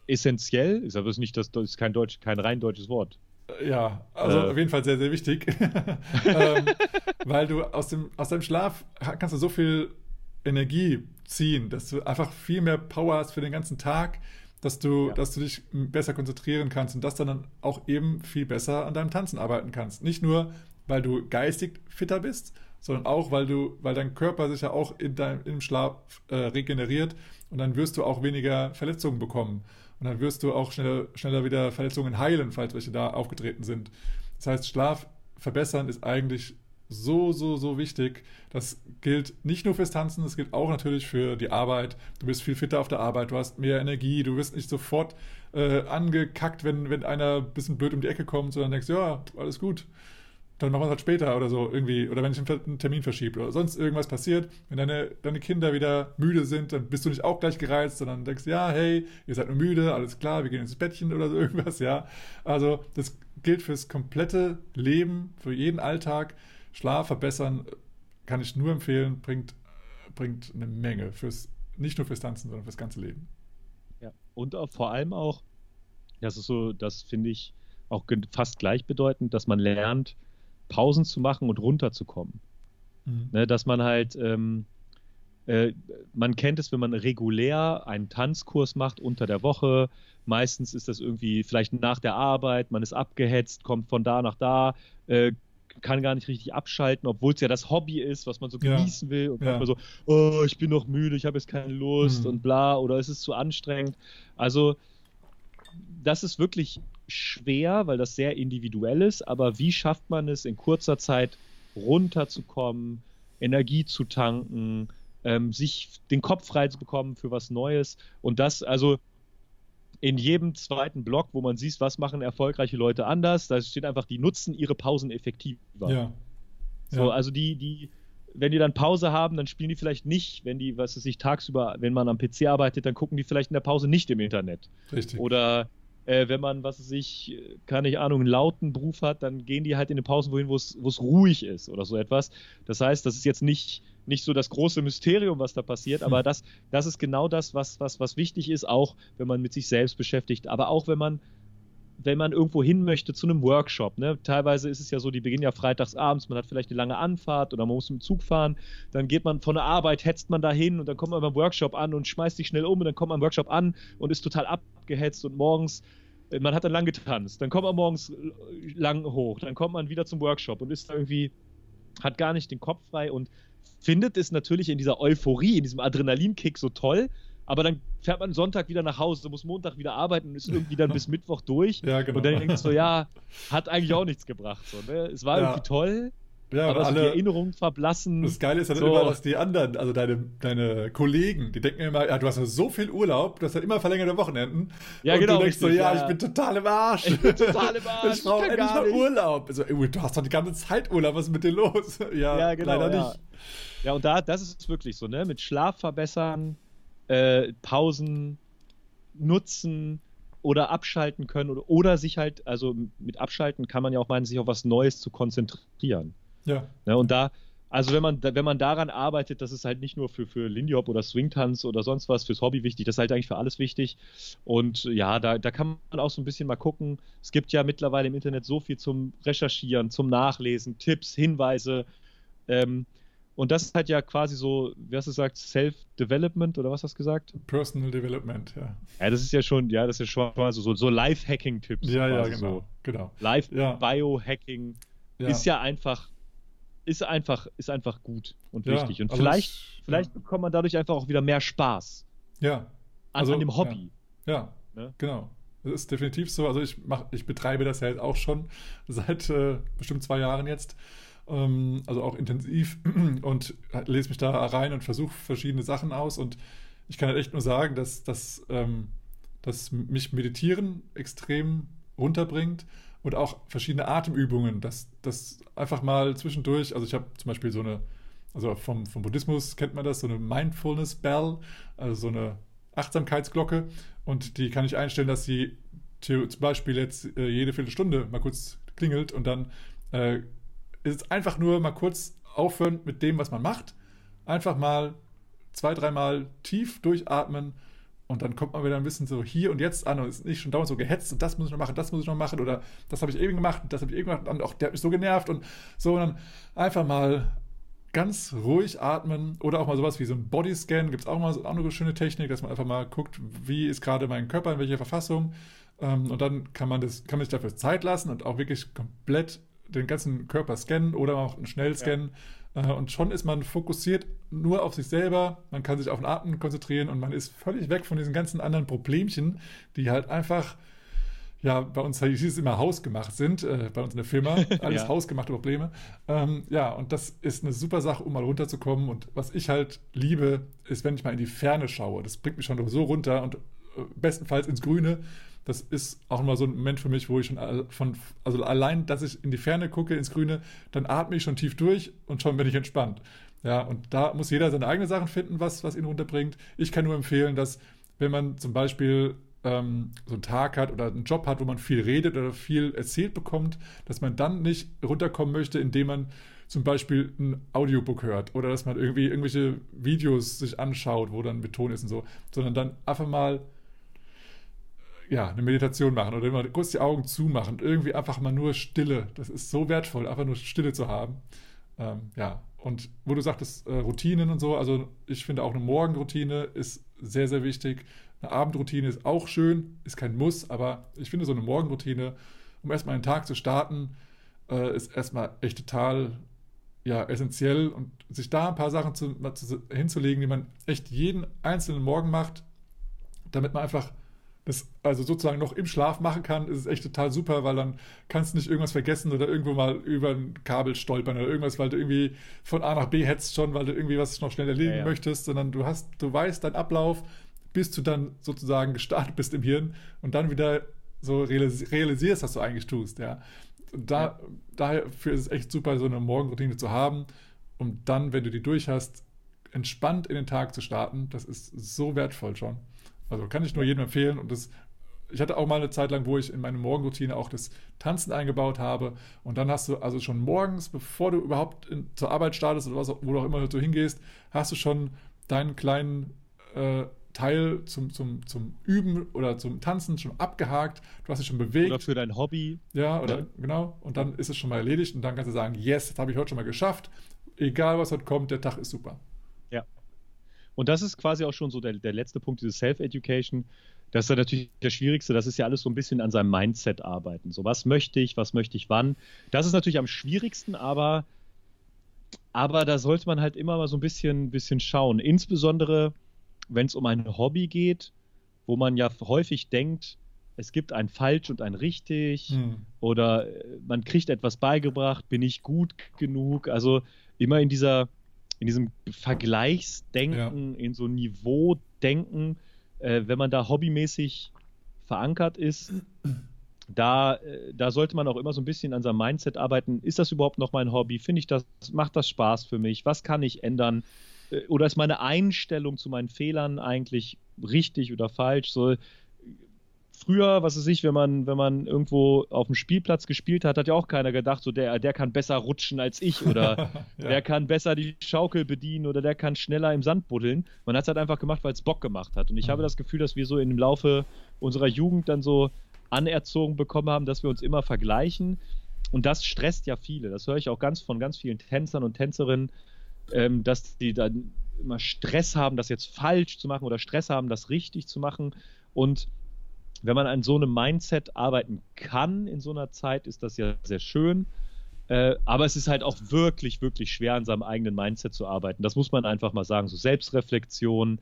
essentiell, ist aber nicht das, das ist kein Deutsch, kein rein deutsches Wort. Ja, also äh. auf jeden Fall sehr, sehr wichtig. ähm, weil du aus, dem, aus deinem Schlaf kannst du so viel Energie ziehen, dass du einfach viel mehr Power hast für den ganzen Tag, dass du, ja. dass du dich besser konzentrieren kannst und dass du dann auch eben viel besser an deinem Tanzen arbeiten kannst. Nicht nur, weil du geistig fitter bist, sondern auch, weil du, weil dein Körper sich ja auch in deinem, im Schlaf äh, regeneriert und dann wirst du auch weniger Verletzungen bekommen. Und dann wirst du auch schneller, schneller wieder Verletzungen heilen, falls welche da aufgetreten sind. Das heißt, Schlaf verbessern ist eigentlich so, so, so wichtig. Das gilt nicht nur fürs Tanzen, das gilt auch natürlich für die Arbeit. Du bist viel fitter auf der Arbeit, du hast mehr Energie, du wirst nicht sofort äh, angekackt, wenn, wenn einer ein bisschen blöd um die Ecke kommt, sondern denkst, ja, alles gut dann machen wir es halt später oder so irgendwie. Oder wenn ich einen Termin verschiebe oder sonst irgendwas passiert, wenn deine, deine Kinder wieder müde sind, dann bist du nicht auch gleich gereizt, sondern denkst, ja, hey, ihr seid nur müde, alles klar, wir gehen ins Bettchen oder so irgendwas, ja. Also das gilt fürs komplette Leben, für jeden Alltag. Schlaf verbessern kann ich nur empfehlen, bringt, bringt eine Menge fürs, nicht nur fürs Tanzen, sondern fürs ganze Leben. Ja, und auch, vor allem auch, das ist so, das finde ich auch fast gleichbedeutend, dass man lernt, Pausen zu machen und runterzukommen. Mhm. Ne, dass man halt, ähm, äh, man kennt es, wenn man regulär einen Tanzkurs macht unter der Woche. Meistens ist das irgendwie vielleicht nach der Arbeit, man ist abgehetzt, kommt von da nach da, äh, kann gar nicht richtig abschalten, obwohl es ja das Hobby ist, was man so genießen ja. will. Und ja. man so, oh, ich bin noch müde, ich habe jetzt keine Lust mhm. und bla, oder es ist zu anstrengend. Also, das ist wirklich schwer, weil das sehr individuell ist, aber wie schafft man es in kurzer Zeit runterzukommen, Energie zu tanken, ähm, sich den Kopf frei zu bekommen für was Neues und das, also in jedem zweiten Blog, wo man sieht, was machen erfolgreiche Leute anders, da steht einfach, die nutzen ihre Pausen effektiver. Ja. So, ja. also die, die, wenn die dann Pause haben, dann spielen die vielleicht nicht, wenn die, was weiß ich, tagsüber, wenn man am PC arbeitet, dann gucken die vielleicht in der Pause nicht im Internet. Richtig. Oder äh, wenn man, was weiß ich, keine Ahnung, einen lauten Beruf hat, dann gehen die halt in den Pausen wohin, wo es ruhig ist oder so etwas. Das heißt, das ist jetzt nicht, nicht so das große Mysterium, was da passiert, aber das, das ist genau das, was, was, was wichtig ist, auch wenn man mit sich selbst beschäftigt, aber auch wenn man wenn man irgendwo hin möchte zu einem Workshop. Ne? Teilweise ist es ja so, die beginnen ja freitags abends, man hat vielleicht eine lange Anfahrt oder man muss dem Zug fahren. Dann geht man von der Arbeit, hetzt man da hin und dann kommt man beim Workshop an und schmeißt sich schnell um und dann kommt man beim Workshop an und ist total abgehetzt und morgens äh, man hat dann lang getanzt, dann kommt man morgens lang hoch, dann kommt man wieder zum Workshop und ist irgendwie, hat gar nicht den Kopf frei und findet es natürlich in dieser Euphorie, in diesem Adrenalinkick so toll, aber dann fährt man Sonntag wieder nach Hause, muss Montag wieder arbeiten und ist irgendwie dann bis Mittwoch durch. Ja, genau. Und dann denkst du so, ja, hat eigentlich auch nichts gebracht. So, ne? Es war ja. irgendwie toll, ja, aber alle, die Erinnerungen verblassen. Das Geile ist dann so. immer, dass die anderen, also deine, deine Kollegen, die denken immer, ja, du hast so viel Urlaub, du hast ja immer verlängerte Wochenenden. Ja, und genau. Du denkst richtig, so, ja, ja, ich bin total im Arsch. Ich bin total im Arsch. ich brauche endlich mal Urlaub. Also, du hast doch die ganze Zeit Urlaub, was ist mit dir los? ja, ja genau, leider nicht. Ja, und da, das ist wirklich so, ne? Mit Schlaf verbessern, äh, Pausen nutzen, oder abschalten können oder, oder sich halt, also mit abschalten kann man ja auch meinen, sich auf was Neues zu konzentrieren. Ja. ja ne, und da, also wenn man, wenn man daran arbeitet, das ist halt nicht nur für, für Lindy Hop oder Swingtanz oder sonst was, fürs Hobby wichtig, das ist halt eigentlich für alles wichtig. Und ja, da, da kann man auch so ein bisschen mal gucken. Es gibt ja mittlerweile im Internet so viel zum Recherchieren, zum Nachlesen, Tipps, Hinweise. Ähm, und das ist halt ja quasi so, wie hast du gesagt, Self-Development oder was hast du gesagt? Personal Development, ja. Ja, das ist ja schon, ja, das ist schon also so, so Life-Hacking-Tipps. Ja, ja, genau. So. genau. Life-Biohacking ja. ist ja einfach, ist einfach, ist einfach gut und ja, wichtig. Und also vielleicht, es, vielleicht ja. bekommt man dadurch einfach auch wieder mehr Spaß. Ja. Also, an, dem Hobby. Ja, ne? genau. Das ist definitiv so. Also ich mach, ich betreibe das ja jetzt auch schon seit äh, bestimmt zwei Jahren jetzt ähm, also auch intensiv und lese mich da rein und versuche verschiedene Sachen aus. Und ich kann halt echt nur sagen, dass, dass, ähm, dass mich Meditieren extrem runterbringt und auch verschiedene Atemübungen, dass das einfach mal zwischendurch, also ich habe zum Beispiel so eine, also vom, vom Buddhismus kennt man das, so eine Mindfulness Bell, also so eine Achtsamkeitsglocke und die kann ich einstellen, dass sie zum Beispiel jetzt äh, jede Viertelstunde mal kurz klingelt und dann äh, ist einfach nur mal kurz aufhören mit dem, was man macht. Einfach mal zwei, dreimal tief durchatmen und dann kommt man wieder ein bisschen so hier und jetzt an und ist nicht schon dauernd so gehetzt und das muss ich noch machen, das muss ich noch machen oder das habe ich eben gemacht das habe ich eben gemacht und auch der hat mich so genervt und so und dann einfach mal ganz ruhig atmen oder auch mal sowas wie so ein Bodyscan, gibt es auch mal so eine schöne Technik, dass man einfach mal guckt, wie ist gerade mein Körper, in welcher Verfassung ähm, und dann kann man das, kann man sich dafür Zeit lassen und auch wirklich komplett den ganzen Körper scannen oder auch einen Schnellscan. Ja. Äh, und schon ist man fokussiert nur auf sich selber. Man kann sich auf den Atem konzentrieren und man ist völlig weg von diesen ganzen anderen Problemchen, die halt einfach ja, bei uns hieß es immer hausgemacht sind, äh, bei uns in der Firma, alles ja. hausgemachte Probleme. Ähm, ja, und das ist eine super Sache, um mal runterzukommen. Und was ich halt liebe, ist, wenn ich mal in die Ferne schaue. Das bringt mich schon so runter und äh, bestenfalls ins Grüne, das ist auch mal so ein Moment für mich, wo ich schon von, also allein, dass ich in die Ferne gucke, ins Grüne, dann atme ich schon tief durch und schon bin ich entspannt. Ja, und da muss jeder seine eigenen Sachen finden, was, was ihn runterbringt. Ich kann nur empfehlen, dass, wenn man zum Beispiel ähm, so einen Tag hat oder einen Job hat, wo man viel redet oder viel erzählt bekommt, dass man dann nicht runterkommen möchte, indem man zum Beispiel ein Audiobook hört oder dass man irgendwie irgendwelche Videos sich anschaut, wo dann mit Ton ist und so, sondern dann einfach mal ja, eine Meditation machen oder immer kurz die Augen zumachen irgendwie einfach mal nur Stille. Das ist so wertvoll, einfach nur Stille zu haben. Ähm, ja, und wo du sagtest, äh, Routinen und so, also ich finde auch eine Morgenroutine ist sehr, sehr wichtig. Eine Abendroutine ist auch schön, ist kein Muss, aber ich finde so eine Morgenroutine, um erstmal einen Tag zu starten, äh, ist erstmal echt total ja, essentiell und sich da ein paar Sachen zu, zu, hinzulegen, die man echt jeden einzelnen Morgen macht, damit man einfach das also sozusagen noch im Schlaf machen kann, ist es echt total super, weil dann kannst du nicht irgendwas vergessen oder irgendwo mal über ein Kabel stolpern oder irgendwas, weil du irgendwie von A nach B hetzt schon, weil du irgendwie was noch schnell erledigen ja, ja. möchtest, sondern du hast, du weißt deinen Ablauf, bis du dann sozusagen gestartet bist im Hirn und dann wieder so realisierst, was du eigentlich tust, ja. Da, ja. dafür ist es echt super, so eine Morgenroutine zu haben, um dann, wenn du die durch hast, entspannt in den Tag zu starten. Das ist so wertvoll schon. Also kann ich nur jedem empfehlen. Und das, ich hatte auch mal eine Zeit lang, wo ich in meine Morgenroutine auch das Tanzen eingebaut habe. Und dann hast du also schon morgens, bevor du überhaupt in, zur Arbeit startest oder was, wo du auch immer du hingehst, hast du schon deinen kleinen äh, Teil zum, zum, zum Üben oder zum Tanzen schon abgehakt. Du hast dich schon bewegt. Oder für dein Hobby. Ja, oder ja. genau. Und dann ist es schon mal erledigt und dann kannst du sagen, yes, das habe ich heute schon mal geschafft. Egal was heute kommt, der Tag ist super. Und das ist quasi auch schon so der, der letzte Punkt, diese Self-Education. Das ist ja natürlich der Schwierigste. Das ist ja alles so ein bisschen an seinem Mindset arbeiten. So, was möchte ich, was möchte ich wann? Das ist natürlich am schwierigsten, aber, aber da sollte man halt immer mal so ein bisschen, bisschen schauen. Insbesondere, wenn es um ein Hobby geht, wo man ja häufig denkt, es gibt ein falsch und ein richtig hm. oder äh, man kriegt etwas beigebracht, bin ich gut genug? Also immer in dieser in diesem Vergleichsdenken, ja. in so Niveaudenken, äh, wenn man da hobbymäßig verankert ist, da, äh, da sollte man auch immer so ein bisschen an seinem Mindset arbeiten. Ist das überhaupt noch mein Hobby? Finde ich das, macht das Spaß für mich? Was kann ich ändern? Äh, oder ist meine Einstellung zu meinen Fehlern eigentlich richtig oder falsch? So, früher, was weiß ich, wenn man, wenn man irgendwo auf dem Spielplatz gespielt hat, hat ja auch keiner gedacht, so der, der kann besser rutschen als ich oder ja. der kann besser die Schaukel bedienen oder der kann schneller im Sand buddeln. Man hat es halt einfach gemacht, weil es Bock gemacht hat. Und ich mhm. habe das Gefühl, dass wir so im Laufe unserer Jugend dann so anerzogen bekommen haben, dass wir uns immer vergleichen. Und das stresst ja viele. Das höre ich auch ganz von ganz vielen Tänzern und Tänzerinnen, ähm, dass die dann immer Stress haben, das jetzt falsch zu machen oder Stress haben, das richtig zu machen. Und wenn man an so einem Mindset arbeiten kann in so einer Zeit, ist das ja sehr schön. Äh, aber es ist halt auch wirklich, wirklich schwer, an seinem eigenen Mindset zu arbeiten. Das muss man einfach mal sagen. So Selbstreflexion,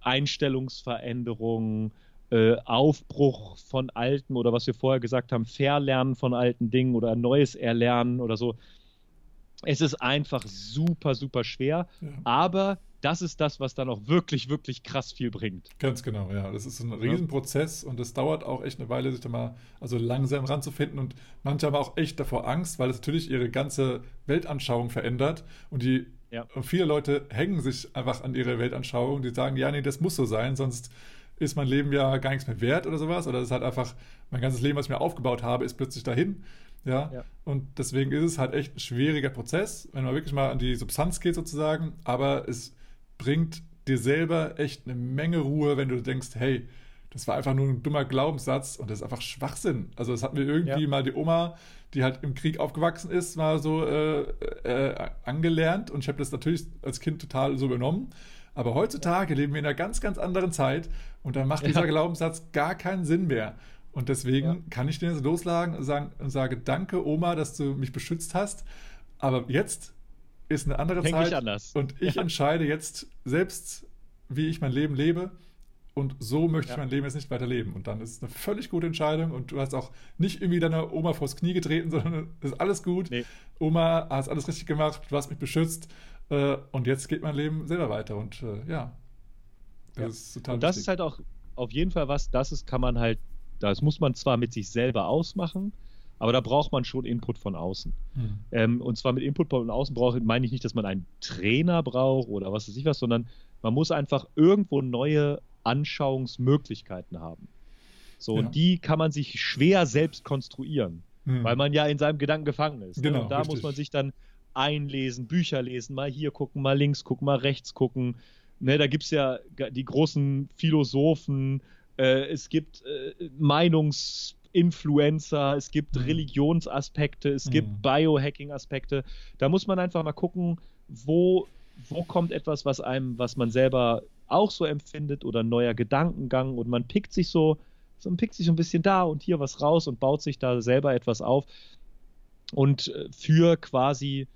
Einstellungsveränderung, äh, Aufbruch von alten oder was wir vorher gesagt haben, Verlernen von alten Dingen oder neues Erlernen oder so. Es ist einfach super, super schwer. Ja. Aber das ist das, was dann auch wirklich, wirklich krass viel bringt. Ganz genau, ja. Das ist ein Riesenprozess und es dauert auch echt eine Weile, sich da mal also langsam ranzufinden. Und manche haben auch echt davor Angst, weil es natürlich ihre ganze Weltanschauung verändert. Und die ja. und viele Leute hängen sich einfach an ihre Weltanschauung, die sagen, ja, nee, das muss so sein, sonst ist mein Leben ja gar nichts mehr wert oder sowas. Oder es ist halt einfach, mein ganzes Leben, was ich mir aufgebaut habe, ist plötzlich dahin. Ja? ja? Und deswegen ist es halt echt ein schwieriger Prozess, wenn man wirklich mal an die Substanz geht sozusagen. Aber es bringt dir selber echt eine Menge Ruhe, wenn du denkst, hey, das war einfach nur ein dummer Glaubenssatz und das ist einfach Schwachsinn. Also das hat mir irgendwie ja. mal die Oma, die halt im Krieg aufgewachsen ist, mal so äh, äh, angelernt und ich habe das natürlich als Kind total so übernommen. Aber heutzutage leben wir in einer ganz, ganz anderen Zeit und da macht ja. dieser Glaubenssatz gar keinen Sinn mehr. Und deswegen ja. kann ich den jetzt loslagen und, sagen, und sage, danke Oma, dass du mich beschützt hast. Aber jetzt ist eine andere Denk Zeit. Anders. Und ich ja. entscheide jetzt selbst, wie ich mein Leben lebe. Und so möchte ja. ich mein Leben jetzt nicht weiter leben. Und dann ist es eine völlig gute Entscheidung. Und du hast auch nicht irgendwie deiner Oma vors Knie getreten, sondern es ist alles gut. Nee. Oma, hast alles richtig gemacht, du hast mich beschützt. Äh, und jetzt geht mein Leben selber weiter. Und äh, ja, das ja. ist total Und das wichtig. ist halt auch auf jeden Fall was, das ist, kann man halt, das muss man zwar mit sich selber ausmachen, aber da braucht man schon Input von außen. Hm. Ähm, und zwar mit Input von außen brauche, meine ich nicht, dass man einen Trainer braucht oder was weiß ich was, sondern man muss einfach irgendwo neue Anschauungsmöglichkeiten haben. So, ja. und die kann man sich schwer selbst konstruieren, hm. weil man ja in seinem Gedanken gefangen ist. Ne? Genau, und da richtig. muss man sich dann einlesen, Bücher lesen, mal hier gucken, mal links gucken, mal rechts gucken. Ne, da gibt es ja die großen Philosophen, äh, es gibt äh, Meinungs- Influencer, es gibt mhm. Religionsaspekte, es mhm. gibt Biohacking-Aspekte. Da muss man einfach mal gucken, wo, wo kommt etwas, was einem, was man selber auch so empfindet oder ein neuer Gedankengang und man pickt sich so, so man pickt sich ein bisschen da und hier was raus und baut sich da selber etwas auf. Und äh, für quasi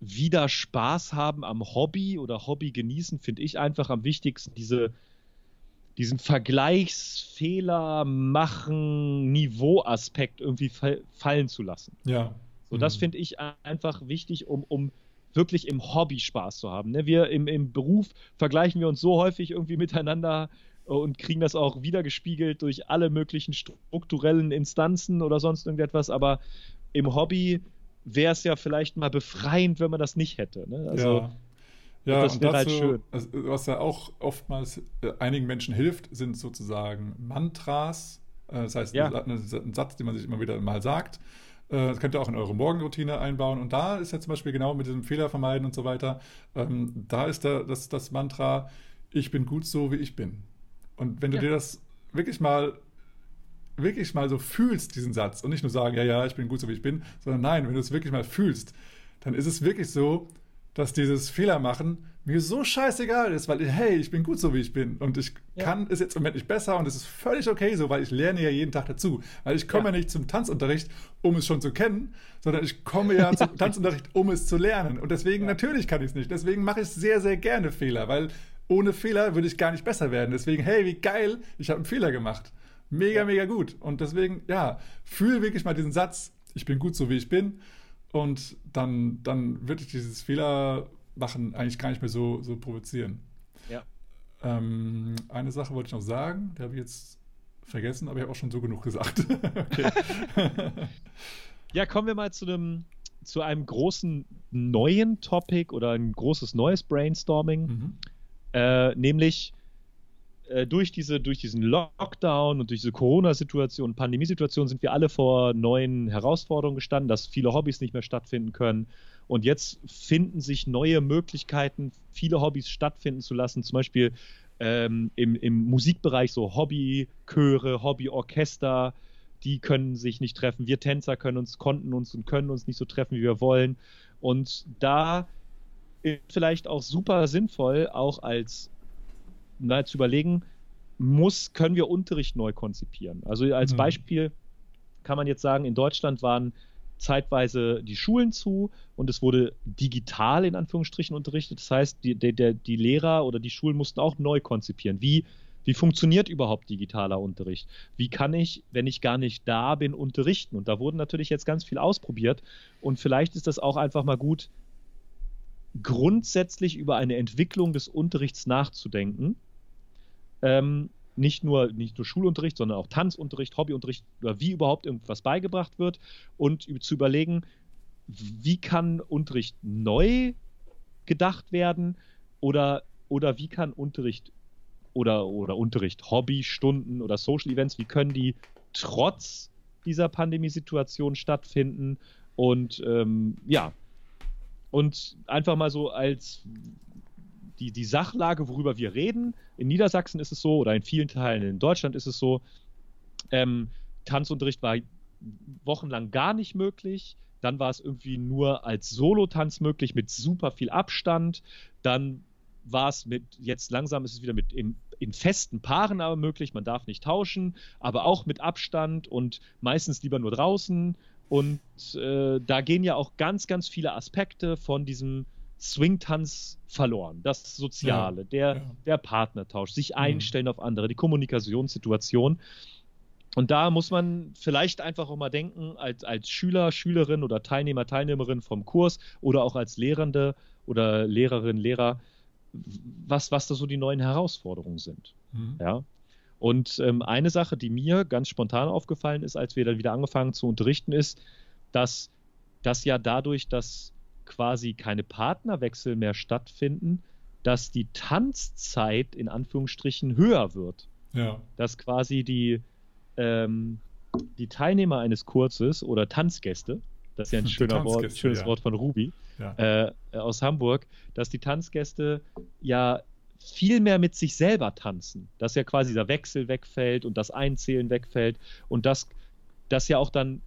wieder Spaß haben am Hobby oder Hobby genießen, finde ich einfach am wichtigsten diese, diesen Vergleichsfehler machen Niveauaspekt irgendwie fallen zu lassen. Ja. So, das mhm. finde ich einfach wichtig, um, um wirklich im Hobby Spaß zu haben. Ne? Wir im, im Beruf vergleichen wir uns so häufig irgendwie miteinander und kriegen das auch wiedergespiegelt durch alle möglichen strukturellen Instanzen oder sonst irgendetwas, aber im Hobby wäre es ja vielleicht mal befreiend, wenn man das nicht hätte. Ne? Also ja. Ja, das wäre halt schön. Also, was ja auch oftmals äh, einigen Menschen hilft, sind sozusagen Mantras. Äh, das heißt, ja. ein, ein, Satz, den man sich immer wieder mal sagt. Äh, das könnt ihr auch in eure Morgenroutine einbauen. Und da ist ja zum Beispiel genau mit diesem Fehler vermeiden und so weiter. Ähm, da ist da, das, das Mantra, ich bin gut so, wie ich bin. Und wenn du ja. dir das wirklich mal wirklich mal so fühlst, diesen Satz, und nicht nur sagen, ja, ja, ich bin gut so, wie ich bin, sondern nein, wenn du es wirklich mal fühlst, dann ist es wirklich so, dass dieses Fehler machen mir so scheißegal ist, weil, hey, ich bin gut so, wie ich bin. Und ich ja. kann es jetzt im Moment nicht besser und es ist völlig okay so, weil ich lerne ja jeden Tag dazu. Weil ich komme ja. ja nicht zum Tanzunterricht, um es schon zu kennen, sondern ich komme ja zum Tanzunterricht, um es zu lernen. Und deswegen, ja. natürlich kann ich es nicht. Deswegen mache ich sehr, sehr gerne Fehler, weil ohne Fehler würde ich gar nicht besser werden. Deswegen, hey, wie geil, ich habe einen Fehler gemacht. Mega, mega gut. Und deswegen, ja, fühl wirklich mal diesen Satz, ich bin gut so wie ich bin. Und dann, dann wird dich dieses Fehler machen eigentlich gar nicht mehr so, so provozieren. Ja. Ähm, eine Sache wollte ich noch sagen, die habe ich jetzt vergessen, aber ich habe auch schon so genug gesagt. ja, kommen wir mal zu einem zu einem großen neuen Topic oder ein großes neues Brainstorming, mhm. äh, nämlich äh, durch, diese, durch diesen Lockdown und durch diese Corona-Situation, Pandemiesituation sind wir alle vor neuen Herausforderungen gestanden, dass viele Hobbys nicht mehr stattfinden können. Und jetzt finden sich neue Möglichkeiten, viele Hobbys stattfinden zu lassen. Zum Beispiel ähm, im, im Musikbereich so Hobbychöre, Hobbyorchester, die können sich nicht treffen. Wir Tänzer können uns, konnten uns und können uns nicht so treffen, wie wir wollen. Und da ist vielleicht auch super sinnvoll, auch als na, zu überlegen, muss, können wir Unterricht neu konzipieren? Also als mhm. Beispiel kann man jetzt sagen, in Deutschland waren zeitweise die Schulen zu und es wurde digital in Anführungsstrichen unterrichtet. Das heißt, die, der, die Lehrer oder die Schulen mussten auch neu konzipieren. Wie, wie funktioniert überhaupt digitaler Unterricht? Wie kann ich, wenn ich gar nicht da bin, unterrichten? Und da wurden natürlich jetzt ganz viel ausprobiert und vielleicht ist das auch einfach mal gut, grundsätzlich über eine Entwicklung des Unterrichts nachzudenken. Ähm, nicht nur, nicht nur Schulunterricht, sondern auch Tanzunterricht, Hobbyunterricht oder wie überhaupt irgendwas beigebracht wird. Und zu überlegen, wie kann Unterricht neu gedacht werden oder, oder wie kann Unterricht oder, oder Unterricht, Hobbystunden oder Social Events, wie können die trotz dieser Pandemiesituation stattfinden? Und ähm, ja, und einfach mal so als die, die Sachlage, worüber wir reden. In Niedersachsen ist es so, oder in vielen Teilen in Deutschland ist es so, ähm, Tanzunterricht war wochenlang gar nicht möglich. Dann war es irgendwie nur als Solo-Tanz möglich mit super viel Abstand. Dann war es mit, jetzt langsam ist es wieder mit im, in festen Paaren aber möglich. Man darf nicht tauschen, aber auch mit Abstand und meistens lieber nur draußen. Und äh, da gehen ja auch ganz, ganz viele Aspekte von diesem Swing-Tanz verloren. Das Soziale, ja, der, ja. der Partnertausch, sich mhm. einstellen mhm. auf andere, die Kommunikationssituation. Und da muss man vielleicht einfach auch mal denken, als, als Schüler, Schülerin oder Teilnehmer, Teilnehmerin vom Kurs oder auch als Lehrende oder Lehrerin, Lehrer, was, was da so die neuen Herausforderungen sind. Mhm. Ja. Und ähm, eine Sache, die mir ganz spontan aufgefallen ist, als wir dann wieder angefangen zu unterrichten, ist, dass das ja dadurch, dass quasi keine Partnerwechsel mehr stattfinden, dass die Tanzzeit in Anführungsstrichen höher wird. Ja. Dass quasi die, ähm, die Teilnehmer eines Kurses oder Tanzgäste, das ist ja ein schöner Wort, schönes ja. Wort von Ruby ja. äh, aus Hamburg, dass die Tanzgäste ja viel mehr mit sich selber tanzen, dass ja quasi der Wechsel wegfällt und das Einzählen wegfällt und dass das ja auch dann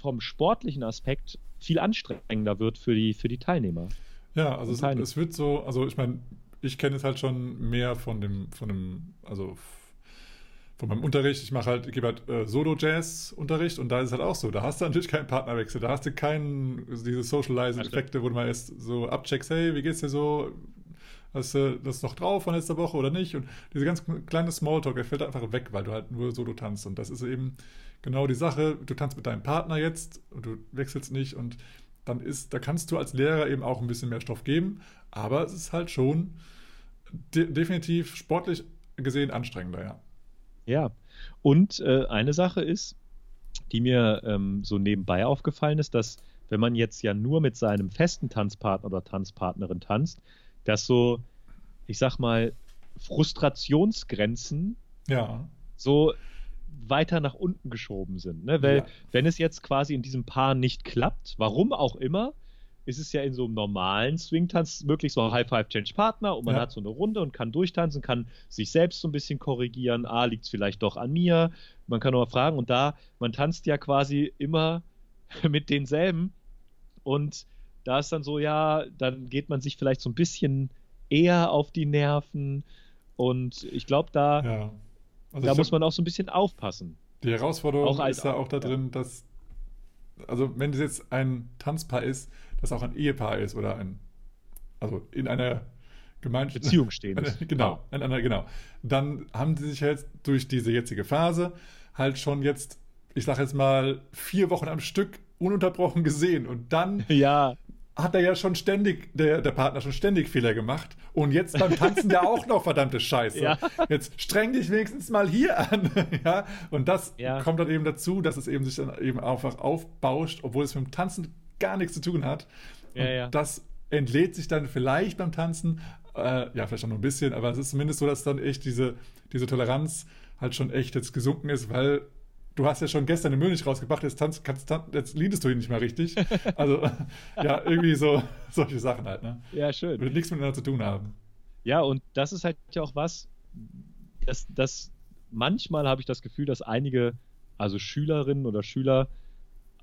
vom sportlichen Aspekt viel anstrengender wird für die, für die Teilnehmer. Ja, also es, es, wird so, also ich meine, ich kenne es halt schon mehr von dem, von dem, also von meinem Unterricht. Ich mache halt, ich gebe halt äh, Solo-Jazz-Unterricht und da ist es halt auch so. Da hast du natürlich keinen Partnerwechsel, da hast du keinen, diese Socializing-Effekte, wo du mal erst so abcheckst, hey, wie geht's dir so? Hast du das noch drauf von letzter Woche oder nicht? Und diese ganz kleine Smalltalk, der fällt einfach weg, weil du halt nur Solo tanzt. Und das ist eben genau die Sache. Du tanzt mit deinem Partner jetzt und du wechselst nicht und dann ist, da kannst du als Lehrer eben auch ein bisschen mehr Stoff geben, aber es ist halt schon de definitiv sportlich gesehen anstrengender, ja. Ja, und äh, eine Sache ist, die mir ähm, so nebenbei aufgefallen ist, dass wenn man jetzt ja nur mit seinem festen Tanzpartner oder Tanzpartnerin tanzt, dass so, ich sag mal, Frustrationsgrenzen ja. so weiter nach unten geschoben sind. Ne? Weil, ja. wenn es jetzt quasi in diesem Paar nicht klappt, warum auch immer, ist es ja in so einem normalen Swing-Tanz möglich, so High Five Change Partner und man ja. hat so eine Runde und kann durchtanzen, kann sich selbst so ein bisschen korrigieren. Ah, liegt es vielleicht doch an mir? Man kann nochmal fragen und da, man tanzt ja quasi immer mit denselben und da ist dann so, ja, dann geht man sich vielleicht so ein bisschen eher auf die Nerven und ich glaube, da ja. Also da muss man auch so ein bisschen aufpassen. Die Herausforderung auch ist ja auch da drin, ja. dass, also wenn es jetzt ein Tanzpaar ist, das auch ein Ehepaar ist oder ein, also in einer Gemein Beziehung stehen. genau, ja. genau. Dann haben sie sich jetzt durch diese jetzige Phase halt schon jetzt, ich sage jetzt mal, vier Wochen am Stück ununterbrochen gesehen. Und dann ja. Hat er ja schon ständig, der, der Partner schon ständig Fehler gemacht. Und jetzt beim Tanzen ja auch noch verdammte Scheiße. Ja. Jetzt streng dich wenigstens mal hier an. ja? Und das ja. kommt dann eben dazu, dass es eben sich dann eben einfach aufbauscht, obwohl es mit dem Tanzen gar nichts zu tun hat. Und ja, ja. das entlädt sich dann vielleicht beim Tanzen, äh, ja, vielleicht auch nur ein bisschen, aber es ist zumindest so, dass dann echt diese, diese Toleranz halt schon echt jetzt gesunken ist, weil du hast ja schon gestern den Müll nicht rausgebracht, jetzt, tanz, kannst, jetzt liedest du ihn nicht mehr richtig. Also, ja, irgendwie so solche Sachen halt, ne? Ja, schön. Würde nichts miteinander zu tun haben. Ja, und das ist halt ja auch was, dass, dass manchmal habe ich das Gefühl, dass einige, also Schülerinnen oder Schüler,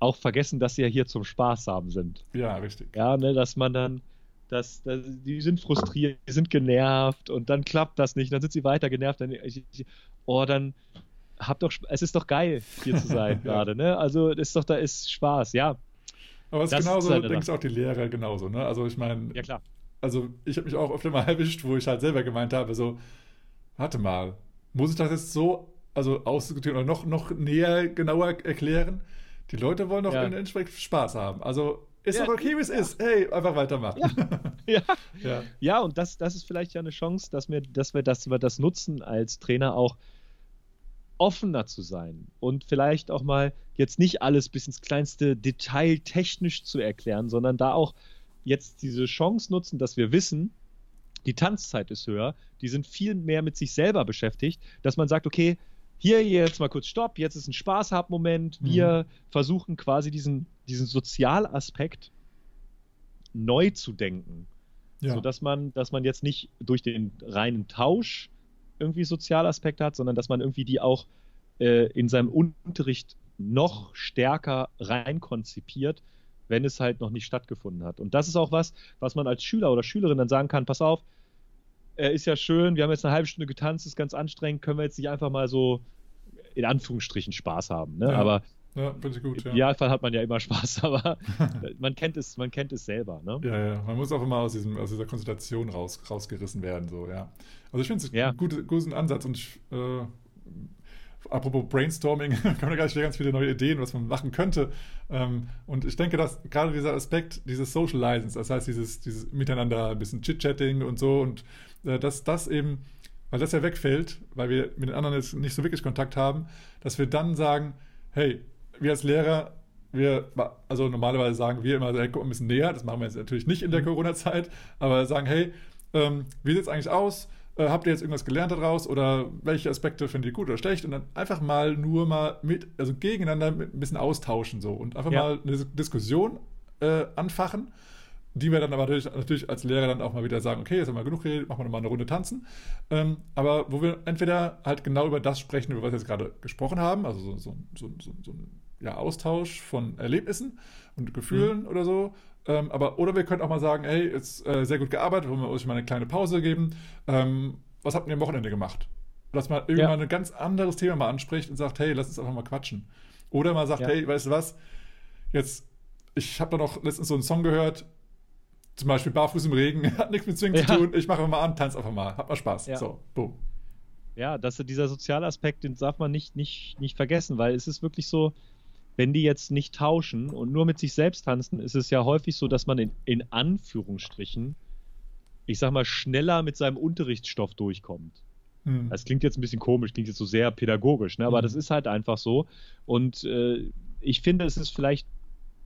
auch vergessen, dass sie ja hier zum Spaß haben sind. Ja, richtig. Ja, ne, dass man dann, dass, dass, die sind frustriert, die sind genervt und dann klappt das nicht, dann sind sie weiter genervt, dann, ich, ich, oh, dann hab doch, es ist doch geil, hier zu sein gerade, ne? Also ist doch, da ist Spaß, ja. Aber es ist genauso, halt denkst auch die Lehrer genauso, ne? Also ich meine, ja klar. Also ich habe mich auch öfter mal erwischt, wo ich halt selber gemeint habe, so, warte mal, muss ich das jetzt so, also ausdiskutieren oder noch, noch näher, genauer erklären? Die Leute wollen doch ja. entsprechend Spaß haben. Also ist ja, doch okay, wie es ja. ist. Hey, einfach weitermachen. Ja, ja. ja. und das, das ist vielleicht ja eine Chance, dass wir, dass wir, dass wir das nutzen als Trainer auch offener zu sein und vielleicht auch mal jetzt nicht alles bis ins kleinste Detail technisch zu erklären, sondern da auch jetzt diese Chance nutzen, dass wir wissen, die Tanzzeit ist höher, die sind viel mehr mit sich selber beschäftigt, dass man sagt, okay, hier jetzt mal kurz Stopp, jetzt ist ein Spaß-Hab-Moment. Wir mhm. versuchen quasi diesen, diesen Sozialaspekt neu zu denken. Ja. Sodass man, dass man jetzt nicht durch den reinen Tausch irgendwie Sozialaspekte hat, sondern dass man irgendwie die auch äh, in seinem Unterricht noch stärker rein konzipiert, wenn es halt noch nicht stattgefunden hat. Und das ist auch was, was man als Schüler oder Schülerin dann sagen kann, pass auf, äh, ist ja schön, wir haben jetzt eine halbe Stunde getanzt, ist ganz anstrengend, können wir jetzt nicht einfach mal so in Anführungsstrichen Spaß haben. Ne? Ja. Aber ja, finde ich gut. Im ja. Idealfall hat man ja immer Spaß, aber man kennt es, man kennt es selber. Ne? Ja, ja, man muss auch immer aus, diesem, aus dieser Konzentration raus, rausgerissen werden. So, ja. Also ich finde es ja. einen guten, guten Ansatz und ich, äh, apropos Brainstorming, kann man gar nicht ganz viele neue Ideen, was man machen könnte. Ähm, und ich denke, dass gerade dieser Aspekt dieses Social License, das heißt dieses, dieses Miteinander ein bisschen Chit-Chatting und so und äh, dass das eben, weil das ja wegfällt, weil wir mit den anderen jetzt nicht so wirklich Kontakt haben, dass wir dann sagen, hey, wir als Lehrer, wir, also normalerweise sagen wir immer, hey, guck ein bisschen näher, das machen wir jetzt natürlich nicht in der mhm. Corona-Zeit, aber sagen, hey, ähm, wie sieht es eigentlich aus? Äh, habt ihr jetzt irgendwas gelernt daraus oder welche Aspekte findet ihr gut oder schlecht? Und dann einfach mal nur mal mit, also gegeneinander mit ein bisschen austauschen so und einfach ja. mal eine Diskussion äh, anfachen die wir dann aber natürlich, natürlich, als Lehrer dann auch mal wieder sagen, okay, jetzt haben wir genug geredet, machen wir nochmal eine Runde tanzen. Ähm, aber wo wir entweder halt genau über das sprechen, über was wir jetzt gerade gesprochen haben, also so, so, so, so, so ein ja, Austausch von Erlebnissen und Gefühlen mhm. oder so. Ähm, aber, oder wir können auch mal sagen, hey, jetzt äh, sehr gut gearbeitet, wollen wir euch mal eine kleine Pause geben. Ähm, was habt ihr am Wochenende gemacht? Dass man irgendwann ja. ein ganz anderes Thema mal anspricht und sagt, hey, lass uns einfach mal quatschen. Oder mal sagt, ja. hey, weißt du was, jetzt, ich habe da noch letztens so einen Song gehört, zum Beispiel barfuß im Regen, hat nichts mit Swing ja. zu tun. Ich mache mal an, tanz einfach mal, hat mal Spaß. Ja. So, boom. Ja, dass dieser soziale Aspekt, den darf man nicht, nicht, nicht vergessen, weil es ist wirklich so, wenn die jetzt nicht tauschen und nur mit sich selbst tanzen, ist es ja häufig so, dass man in, in Anführungsstrichen, ich sag mal, schneller mit seinem Unterrichtsstoff durchkommt. Hm. Das klingt jetzt ein bisschen komisch, klingt jetzt so sehr pädagogisch, ne? aber hm. das ist halt einfach so. Und äh, ich finde, es ist vielleicht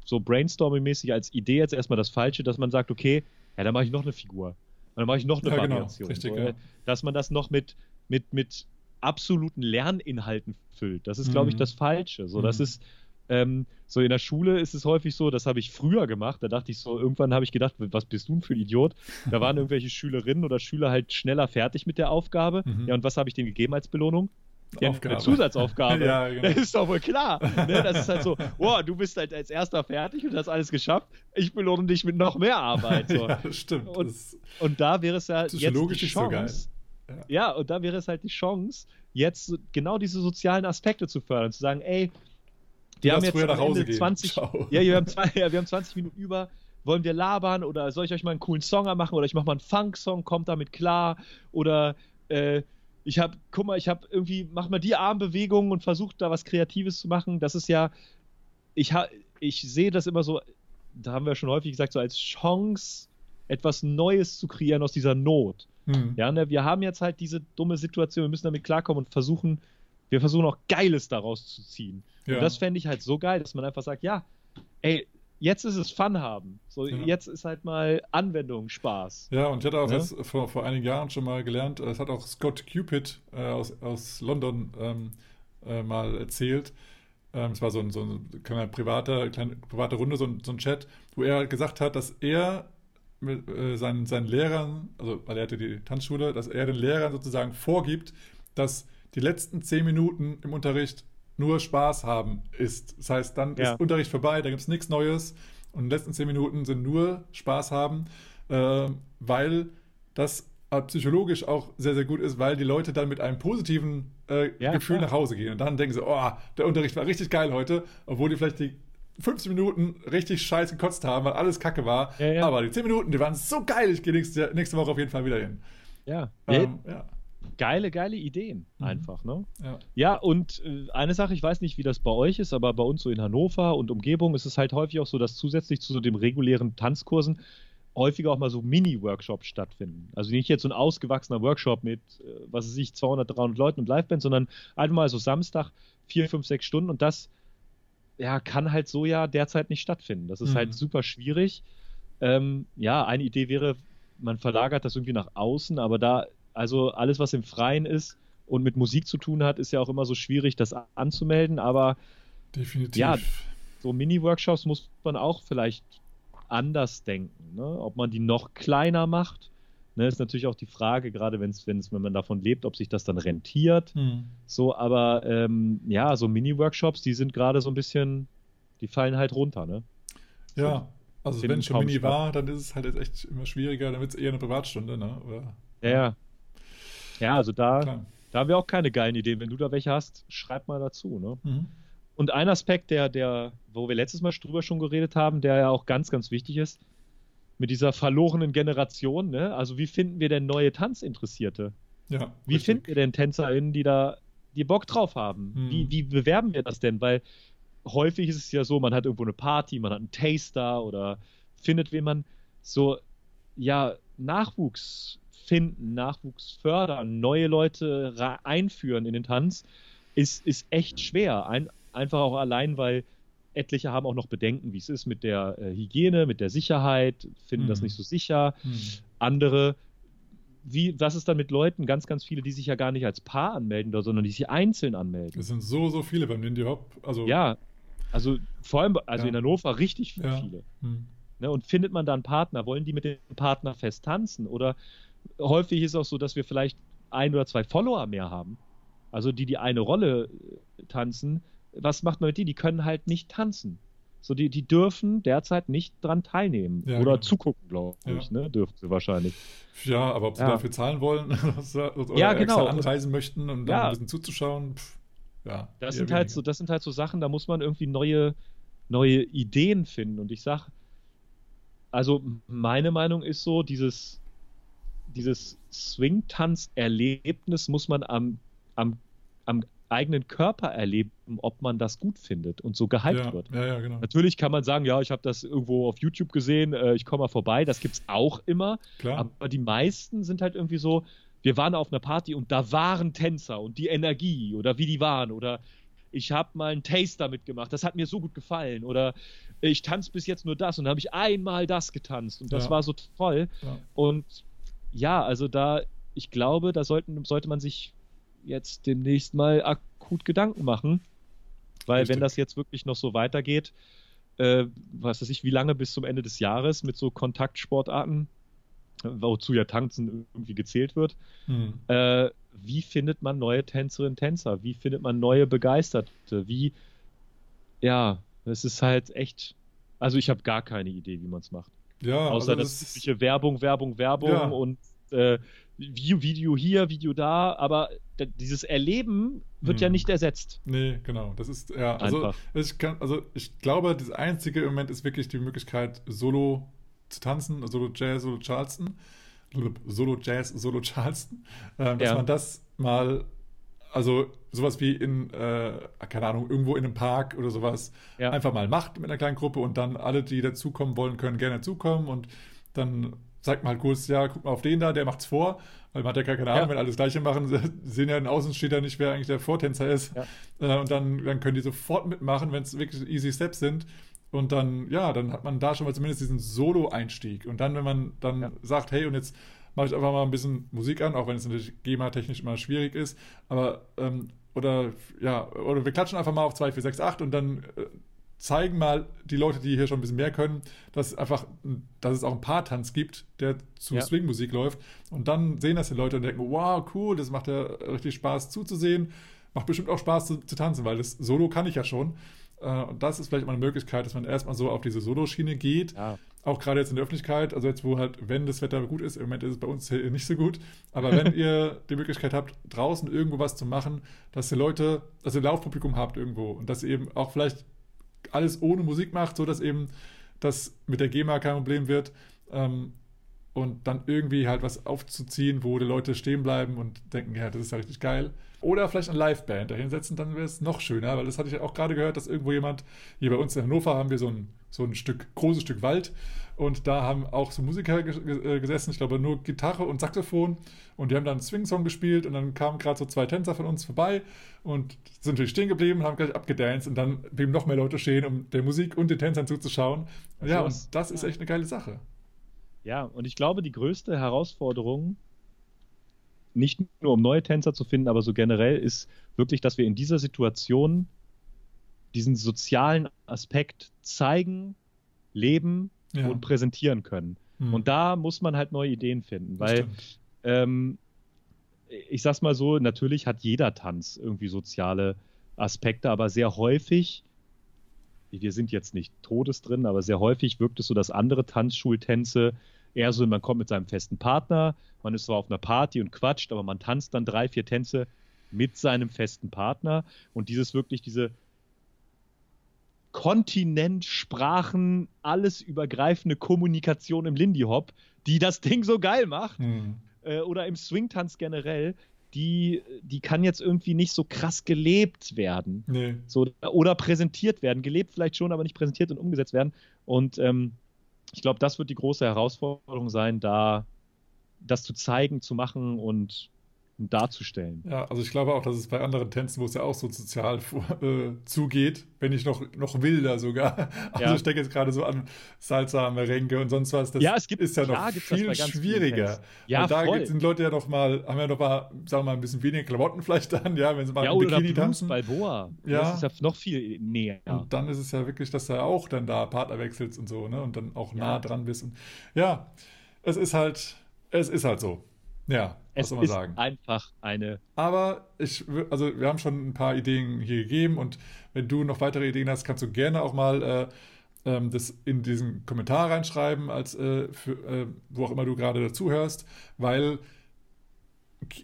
so brainstorming-mäßig als Idee jetzt erstmal das Falsche, dass man sagt, okay, ja, dann mache ich noch eine Figur. Dann mache ich noch eine ja, genau. Variation. Genau. Richtig, so, ja. Dass man das noch mit, mit, mit absoluten Lerninhalten füllt. Das ist, mhm. glaube ich, das Falsche. So, mhm. das ist, ähm, so in der Schule ist es häufig so, das habe ich früher gemacht. Da dachte ich so, irgendwann habe ich gedacht, was bist du für ein Idiot? Da waren irgendwelche Schülerinnen oder Schüler halt schneller fertig mit der Aufgabe. Mhm. Ja, und was habe ich denen gegeben als Belohnung? Ja, Aufgabe. eine Zusatzaufgabe. ja, genau. Das ist doch wohl klar. Ne? Das ist halt so, wow, du bist halt als erster fertig und hast alles geschafft. Ich belohne dich mit noch mehr Arbeit. So. ja, stimmt. Und, und da wäre es ja jetzt die Chance. So ja. ja, und da wäre es halt die Chance, jetzt genau diese sozialen Aspekte zu fördern, zu sagen, ey, wir haben jetzt am Ende 20, ja, wir haben, zwei, ja, wir haben 20 Minuten über, wollen wir labern oder soll ich euch mal einen coolen Song machen oder ich mache mal einen Funk-Song, kommt damit klar oder äh, ich habe, guck mal, ich habe irgendwie, mach mal die Armbewegungen und versucht da was Kreatives zu machen. Das ist ja, ich, ha, ich sehe das immer so, da haben wir schon häufig gesagt, so als Chance, etwas Neues zu kreieren aus dieser Not. Hm. Ja, ne, wir haben jetzt halt diese dumme Situation, wir müssen damit klarkommen und versuchen, wir versuchen auch Geiles daraus zu ziehen. Ja. Und das fände ich halt so geil, dass man einfach sagt, ja, ey, jetzt ist es Fun haben. So, ja. jetzt ist halt mal Anwendung Spaß. Ja, und ich hatte auch ja? jetzt vor, vor einigen Jahren schon mal gelernt, es hat auch Scott Cupid äh, aus, aus London ähm, äh, mal erzählt. Ähm, es war so ein, so ein kleiner privater, kleine private Runde, so ein, so ein Chat, wo er gesagt hat, dass er mit äh, seinen, seinen Lehrern, also weil er hatte die Tanzschule, dass er den Lehrern sozusagen vorgibt, dass die letzten zehn Minuten im Unterricht nur Spaß haben ist. Das heißt, dann ja. ist Unterricht vorbei, da gibt es nichts Neues und die letzten zehn Minuten sind nur Spaß haben, äh, weil das psychologisch auch sehr, sehr gut ist, weil die Leute dann mit einem positiven äh, ja, Gefühl klar. nach Hause gehen und dann denken sie, oh, der Unterricht war richtig geil heute, obwohl die vielleicht die 15 Minuten richtig scheiß gekotzt haben, weil alles kacke war. Ja, ja. Aber die 10 Minuten, die waren so geil, ich gehe nächste, nächste Woche auf jeden Fall wieder hin. Ja. Ähm, ja geile, geile Ideen mhm. einfach, ne? Ja, ja und äh, eine Sache, ich weiß nicht, wie das bei euch ist, aber bei uns so in Hannover und Umgebung ist es halt häufig auch so, dass zusätzlich zu so dem regulären Tanzkursen häufiger auch mal so Mini-Workshops stattfinden. Also nicht jetzt so ein ausgewachsener Workshop mit, äh, was weiß ich, 200, 300 Leuten und Liveband, sondern einfach mal so Samstag vier, fünf, sechs Stunden und das ja, kann halt so ja derzeit nicht stattfinden. Das ist halt mhm. halt super schwierig. Ähm, ja, eine Idee wäre, man verlagert das irgendwie nach außen, aber da also alles, was im Freien ist und mit Musik zu tun hat, ist ja auch immer so schwierig, das anzumelden. Aber definitiv. Ja, so Mini-Workshops muss man auch vielleicht anders denken. Ne? Ob man die noch kleiner macht, ne, ist natürlich auch die Frage, gerade wenn's, wenn's, wenn man davon lebt, ob sich das dann rentiert. Hm. So, aber ähm, ja, so Mini-Workshops, die sind gerade so ein bisschen, die fallen halt runter. Ne? Ja, also wenn es schon Mini war, dann ist es halt jetzt echt immer schwieriger, dann wird es eher eine Privatstunde, ne? Oder, ja, ja. Ja, also da, da haben wir auch keine geilen Ideen. Wenn du da welche hast, schreib mal dazu. Ne? Mhm. Und ein Aspekt, der, der, wo wir letztes Mal drüber schon geredet haben, der ja auch ganz, ganz wichtig ist, mit dieser verlorenen Generation, ne? Also wie finden wir denn neue Tanzinteressierte? Ja. Wie richtig. finden wir denn TänzerInnen, die da, die Bock drauf haben? Mhm. Wie, wie bewerben wir das denn? Weil häufig ist es ja so, man hat irgendwo eine Party, man hat einen Taster oder findet, wen man so, ja, Nachwuchs finden, Nachwuchs fördern, neue Leute einführen in den Tanz, ist, ist echt schwer. Ein, einfach auch allein, weil etliche haben auch noch Bedenken, wie es ist mit der äh, Hygiene, mit der Sicherheit, finden mhm. das nicht so sicher. Mhm. Andere, wie, was ist dann mit Leuten, ganz, ganz viele, die sich ja gar nicht als Paar anmelden, sondern die sich einzeln anmelden. Es sind so, so viele beim Lindy Hop. Also, ja, also vor allem, also ja. in Hannover richtig ja. viele. Mhm. Ne, und findet man da einen Partner? Wollen die mit dem Partner fest tanzen? Oder häufig ist es auch so, dass wir vielleicht ein oder zwei Follower mehr haben. Also die, die eine Rolle äh, tanzen. Was macht man mit denen? Die können halt nicht tanzen. So, die, die dürfen derzeit nicht dran teilnehmen. Ja, oder genau. zugucken, glaube ich, ja. ne? Dürfen sie wahrscheinlich. Ja, aber ob sie ja. dafür zahlen wollen oder ja, genau. anreisen möchten und dann ein bisschen zuzuschauen, pff, ja. Das sind, halt so, das sind halt so Sachen, da muss man irgendwie neue, neue Ideen finden. Und ich sag, also meine Meinung ist so, dieses dieses Swing-Tanz-Erlebnis muss man am, am, am eigenen Körper erleben, ob man das gut findet und so gehypt ja, wird. Ja, ja, genau. Natürlich kann man sagen, ja, ich habe das irgendwo auf YouTube gesehen, äh, ich komme mal vorbei, das gibt es auch immer. Klar. Aber die meisten sind halt irgendwie so, wir waren auf einer Party und da waren Tänzer und die Energie oder wie die waren oder ich habe mal einen Taster mitgemacht, das hat mir so gut gefallen oder ich tanze bis jetzt nur das und dann habe ich einmal das getanzt und das war so toll und ja, also da, ich glaube, da sollten, sollte man sich jetzt demnächst mal akut Gedanken machen. Weil Richtig. wenn das jetzt wirklich noch so weitergeht, äh, was weiß ich, wie lange bis zum Ende des Jahres mit so Kontaktsportarten, wozu ja Tanzen irgendwie gezählt wird, hm. äh, wie findet man neue Tänzerinnen und Tänzer? Wie findet man neue Begeisterte? Wie, ja, es ist halt echt, also ich habe gar keine Idee, wie man es macht. Ja, Außer also das, das typische Werbung, Werbung, Werbung ja. und äh, Video hier, Video da, aber dieses Erleben wird hm. ja nicht ersetzt. Nee, genau. Das ist, ja, also ich, kann, also ich glaube, das einzige im Moment ist wirklich die Möglichkeit, solo zu tanzen, Solo Jazz, Solo Charleston. Solo Jazz, Solo Charleston. Äh, dass ja. man das mal, also sowas wie in, äh, keine Ahnung, irgendwo in einem Park oder sowas, ja. einfach mal macht mit einer kleinen Gruppe und dann alle, die dazukommen wollen, können gerne zukommen und dann sagt man halt kurz, ja, guck mal auf den da, der macht's vor, weil man hat ja gar keine Ahnung, ja. wenn alle das Gleiche machen, sehen ja in Außensteher nicht, wer eigentlich der Vortänzer ist. Ja. Äh, und dann, dann können die sofort mitmachen, wenn es wirklich easy Steps sind. Und dann, ja, dann hat man da schon mal zumindest diesen Solo-Einstieg. Und dann, wenn man dann sagt, hey, und jetzt mache ich einfach mal ein bisschen Musik an, auch wenn es natürlich GEMA-technisch immer schwierig ist, aber ähm, oder ja, oder wir klatschen einfach mal auf 2, 4, 6, 8 und dann äh, zeigen mal die Leute, die hier schon ein bisschen mehr können, dass einfach, dass es auch ein Paar-Tanz gibt, der zu ja. Swing-Musik läuft. Und dann sehen das die Leute und denken, wow, cool, das macht ja richtig Spaß zuzusehen. Macht bestimmt auch Spaß zu, zu tanzen, weil das Solo kann ich ja schon. Äh, und das ist vielleicht mal eine Möglichkeit, dass man erstmal so auf diese Solo-Schiene geht. Ja. Auch gerade jetzt in der Öffentlichkeit, also jetzt, wo halt, wenn das Wetter gut ist, im Moment ist es bei uns hier nicht so gut, aber wenn ihr die Möglichkeit habt, draußen irgendwo was zu machen, dass ihr Leute, dass ihr Laufpublikum habt irgendwo und dass ihr eben auch vielleicht alles ohne Musik macht, sodass eben das mit der GEMA kein Problem wird. Ähm, und dann irgendwie halt was aufzuziehen, wo die Leute stehen bleiben und denken, ja, das ist ja richtig geil. Oder vielleicht eine Liveband dahinsetzen, dann wäre es noch schöner, weil das hatte ich auch gerade gehört, dass irgendwo jemand, hier bei uns in Hannover haben wir so ein, so ein Stück, großes Stück Wald und da haben auch so Musiker äh, gesessen, ich glaube nur Gitarre und Saxophon und die haben dann einen Swing-Song gespielt und dann kamen gerade so zwei Tänzer von uns vorbei und sind natürlich stehen geblieben und haben gleich abgedanced und dann blieben noch mehr Leute stehen, um der Musik und den Tänzern zuzuschauen. Ja, und das ist echt eine geile Sache. Ja, und ich glaube, die größte Herausforderung, nicht nur um neue Tänzer zu finden, aber so generell, ist wirklich, dass wir in dieser Situation diesen sozialen Aspekt zeigen, leben ja. und präsentieren können. Hm. Und da muss man halt neue Ideen finden, weil ähm, ich sag's mal so, natürlich hat jeder Tanz irgendwie soziale Aspekte, aber sehr häufig, wir sind jetzt nicht todes drin, aber sehr häufig wirkt es so, dass andere Tanzschultänze eher so, man kommt mit seinem festen Partner, man ist zwar auf einer Party und quatscht, aber man tanzt dann drei, vier Tänze mit seinem festen Partner und dieses wirklich, diese Kontinent, Sprachen, alles übergreifende Kommunikation im Lindy Hop, die das Ding so geil macht, mhm. äh, oder im Swing-Tanz generell, die, die kann jetzt irgendwie nicht so krass gelebt werden. Nee. So, oder präsentiert werden. Gelebt vielleicht schon, aber nicht präsentiert und umgesetzt werden. Und ähm, ich glaube, das wird die große Herausforderung sein, da das zu zeigen, zu machen und darzustellen. Ja, also ich glaube auch, dass es bei anderen Tänzen, wo es ja auch so sozial äh, zugeht, wenn nicht noch, noch wilder sogar. Also ja. ich denke jetzt gerade so an Salsa, Merengue und sonst was. Das ja, es gibt, ist ja noch viel schwieriger. Ja, und da voll. sind Leute ja noch mal, haben ja noch mal, sagen wir mal, ein bisschen weniger Klamotten vielleicht an, ja, wenn sie mal ja, im Bikini tanzen. Balboa. Ja. Das ist ja noch viel näher. Und dann ist es ja wirklich, dass du ja auch dann da Partner wechselst und so, ne? Und dann auch nah dran bist. Und ja, es ist halt, es ist halt so. Ja, es ist sagen. einfach eine. Aber ich, also wir haben schon ein paar Ideen hier gegeben und wenn du noch weitere Ideen hast, kannst du gerne auch mal äh, ähm, das in diesen Kommentar reinschreiben, als äh, für, äh, wo auch immer du gerade dazuhörst, weil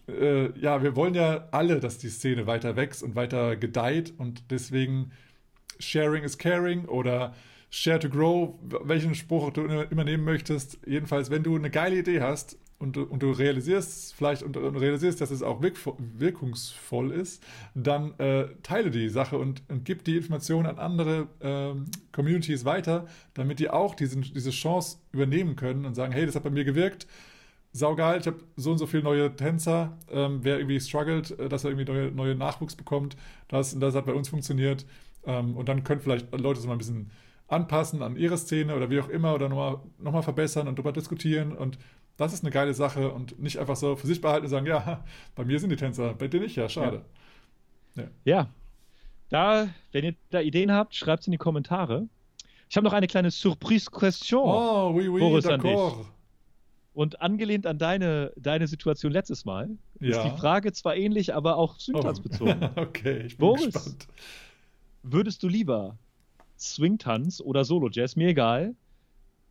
äh, ja, wir wollen ja alle, dass die Szene weiter wächst und weiter gedeiht und deswegen Sharing is Caring oder Share to Grow, welchen Spruch du immer nehmen möchtest. Jedenfalls, wenn du eine geile Idee hast und, und du realisierst vielleicht und, und, realisierst, dass es auch wirkungsvoll ist, dann äh, teile die Sache und, und gib die Information an andere ähm, Communities weiter, damit die auch diesen, diese Chance übernehmen können und sagen, hey, das hat bei mir gewirkt, saugeil, ich habe so und so viele neue Tänzer, ähm, wer irgendwie struggelt, äh, dass er irgendwie neue, neue Nachwuchs bekommt, das, das hat bei uns funktioniert. Ähm, und dann können vielleicht Leute so mal ein bisschen anpassen an ihre Szene oder wie auch immer oder nochmal noch mal verbessern und darüber diskutieren und das ist eine geile Sache und nicht einfach so für sich behalten und sagen, ja, bei mir sind die Tänzer, bei dir nicht, ja, schade. Ja. ja. ja. Da, wenn ihr da Ideen habt, schreibt es in die Kommentare. Ich habe noch eine kleine Surprise-Question. Oh, oui, oui, d'accord. Und angelehnt an deine, deine Situation letztes Mal, ja. ist die Frage zwar ähnlich, aber auch syntaxbezogen. Oh. okay, ich bin Boris, gespannt. Würdest du lieber Swing-Tanz oder Solo-Jazz, mir egal,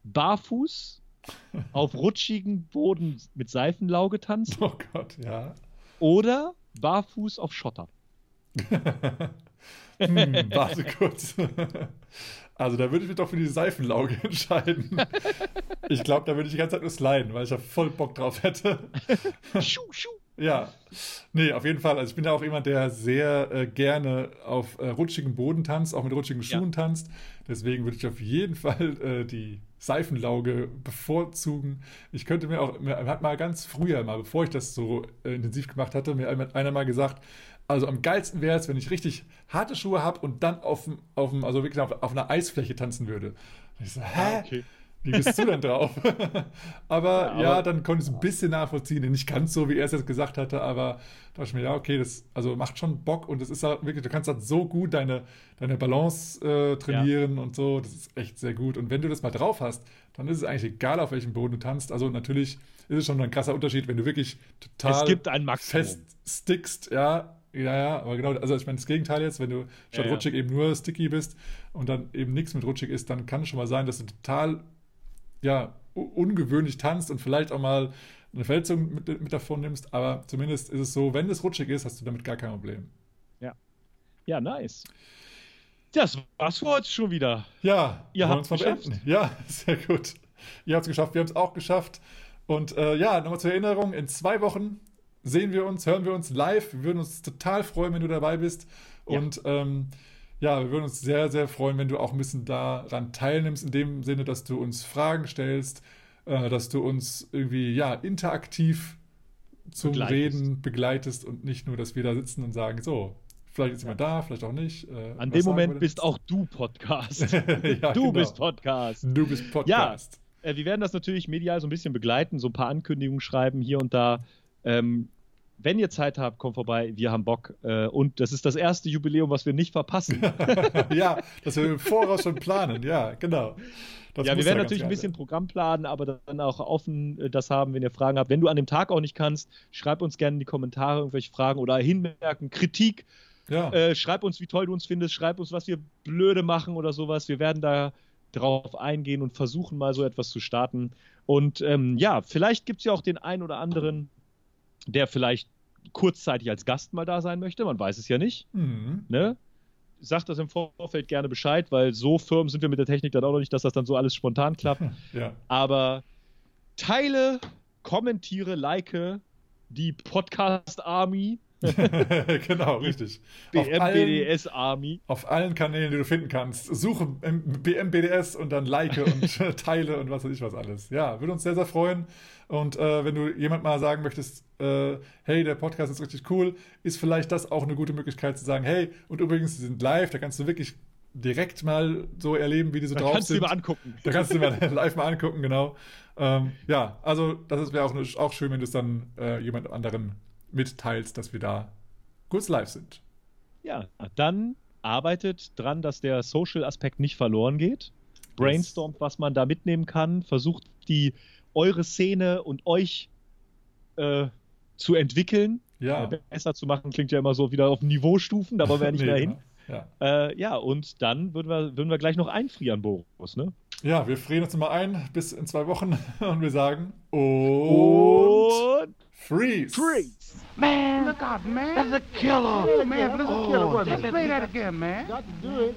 barfuß auf rutschigen Boden mit Seifenlauge tanzen. Oh Gott, ja. Oder barfuß auf Schotter. hm, warte kurz. Also da würde ich mich doch für die Seifenlauge entscheiden. Ich glaube, da würde ich die ganze Zeit nur sliden, weil ich da voll Bock drauf hätte. Schuh, schuh. Ja, nee, auf jeden Fall. Also ich bin ja auch jemand, der sehr äh, gerne auf äh, rutschigem Boden tanzt, auch mit rutschigen Schuhen ja. tanzt. Deswegen würde ich auf jeden Fall äh, die Seifenlauge bevorzugen. Ich könnte mir auch, mir hat mal ganz früher, mal bevor ich das so äh, intensiv gemacht hatte, mir einer mal gesagt, also am geilsten wäre es, wenn ich richtig harte Schuhe habe und dann auf, auf, also wirklich auf, auf einer Eisfläche tanzen würde. Und ich so, hä? Okay. Wie bist du denn drauf? aber, ja, aber, ja, dann konnte ich es ein bisschen nachvollziehen. Nicht ganz so, wie er es jetzt gesagt hatte, aber da dachte ich mir, ja, okay, das also macht schon Bock und es ist halt wirklich, du kannst halt so gut deine, deine Balance äh, trainieren ja. und so. Das ist echt sehr gut. Und wenn du das mal drauf hast, dann ist es eigentlich egal, auf welchem Boden du tanzt. Also natürlich ist es schon ein krasser Unterschied, wenn du wirklich total es gibt ein fest stickst, ja, ja, ja, aber genau, also ich meine das Gegenteil jetzt, wenn du statt ja, rutschig eben nur sticky bist und dann eben nichts mit rutschig ist, dann kann es schon mal sein, dass du total ja, ungewöhnlich tanzt und vielleicht auch mal eine Verletzung mit, mit davon nimmst, aber zumindest ist es so, wenn es rutschig ist, hast du damit gar kein Problem. Ja. Ja, nice. Das war's für heute schon wieder. Ja, ihr habt es geschafft. Ja, sehr gut. Ihr habt es geschafft, wir haben es auch geschafft. Und äh, ja, nochmal zur Erinnerung, in zwei Wochen sehen wir uns, hören wir uns live. Wir würden uns total freuen, wenn du dabei bist. Ja. Und ähm, ja, wir würden uns sehr, sehr freuen, wenn du auch ein bisschen daran teilnimmst, in dem Sinne, dass du uns Fragen stellst, äh, dass du uns irgendwie ja interaktiv zum begleitest. Reden begleitest und nicht nur, dass wir da sitzen und sagen, so, vielleicht ist jemand ja. da, vielleicht auch nicht. Äh, An dem Moment bist auch du Podcast. ja, du genau. bist Podcast. Du bist Podcast. Ja, äh, wir werden das natürlich medial so ein bisschen begleiten, so ein paar Ankündigungen schreiben hier und da. Ähm, wenn ihr Zeit habt, kommt vorbei, wir haben Bock. Äh, und das ist das erste Jubiläum, was wir nicht verpassen. ja, dass wir im Voraus schon planen, ja, genau. Das ja, wir werden natürlich ein bisschen Programm planen, aber dann auch offen äh, das haben, wenn ihr Fragen habt. Wenn du an dem Tag auch nicht kannst, schreib uns gerne in die Kommentare irgendwelche Fragen oder Hinmerken, Kritik. Ja. Äh, schreib uns, wie toll du uns findest, schreib uns, was wir blöde machen oder sowas. Wir werden da drauf eingehen und versuchen mal so etwas zu starten. Und ähm, ja, vielleicht gibt es ja auch den einen oder anderen, der vielleicht kurzzeitig als Gast mal da sein möchte. Man weiß es ja nicht. Mhm. Ne? Sagt das im Vorfeld gerne Bescheid, weil so firm sind wir mit der Technik dann auch noch nicht, dass das dann so alles spontan klappt. ja. Aber teile, kommentiere, like die Podcast Army genau, richtig. BMBDS Army. Auf allen Kanälen, die du finden kannst. Suche BMBDS und dann like und teile und was weiß ich was alles. Ja, würde uns sehr, sehr freuen. Und äh, wenn du jemand mal sagen möchtest, äh, hey, der Podcast ist richtig cool, ist vielleicht das auch eine gute Möglichkeit zu sagen, hey, und übrigens, sie sind live, da kannst du wirklich direkt mal so erleben, wie die so da drauf kannst sind. Du mal angucken. Da kannst du mal live mal angucken, genau. Ähm, ja, also das wäre auch, auch schön, wenn du es dann äh, jemand anderen mitteilst, dass wir da kurz live sind. Ja, dann arbeitet dran, dass der Social-Aspekt nicht verloren geht. Brainstormt, was man da mitnehmen kann, versucht die eure Szene und euch äh, zu entwickeln, ja. äh, besser zu machen, klingt ja immer so wieder auf Niveaustufen, da wollen wir ja nicht nee, mehr hin. Ja. Äh, ja, und dann würden wir, würden wir gleich noch einfrieren, Boris, ne? Ja, wir frieren uns mal ein bis in zwei Wochen und wir sagen und, und freeze. Freeze. Man, look out, man. That's a killer. Oh, man, that's a killer. Oh, Let's play that again, man. Got to do it.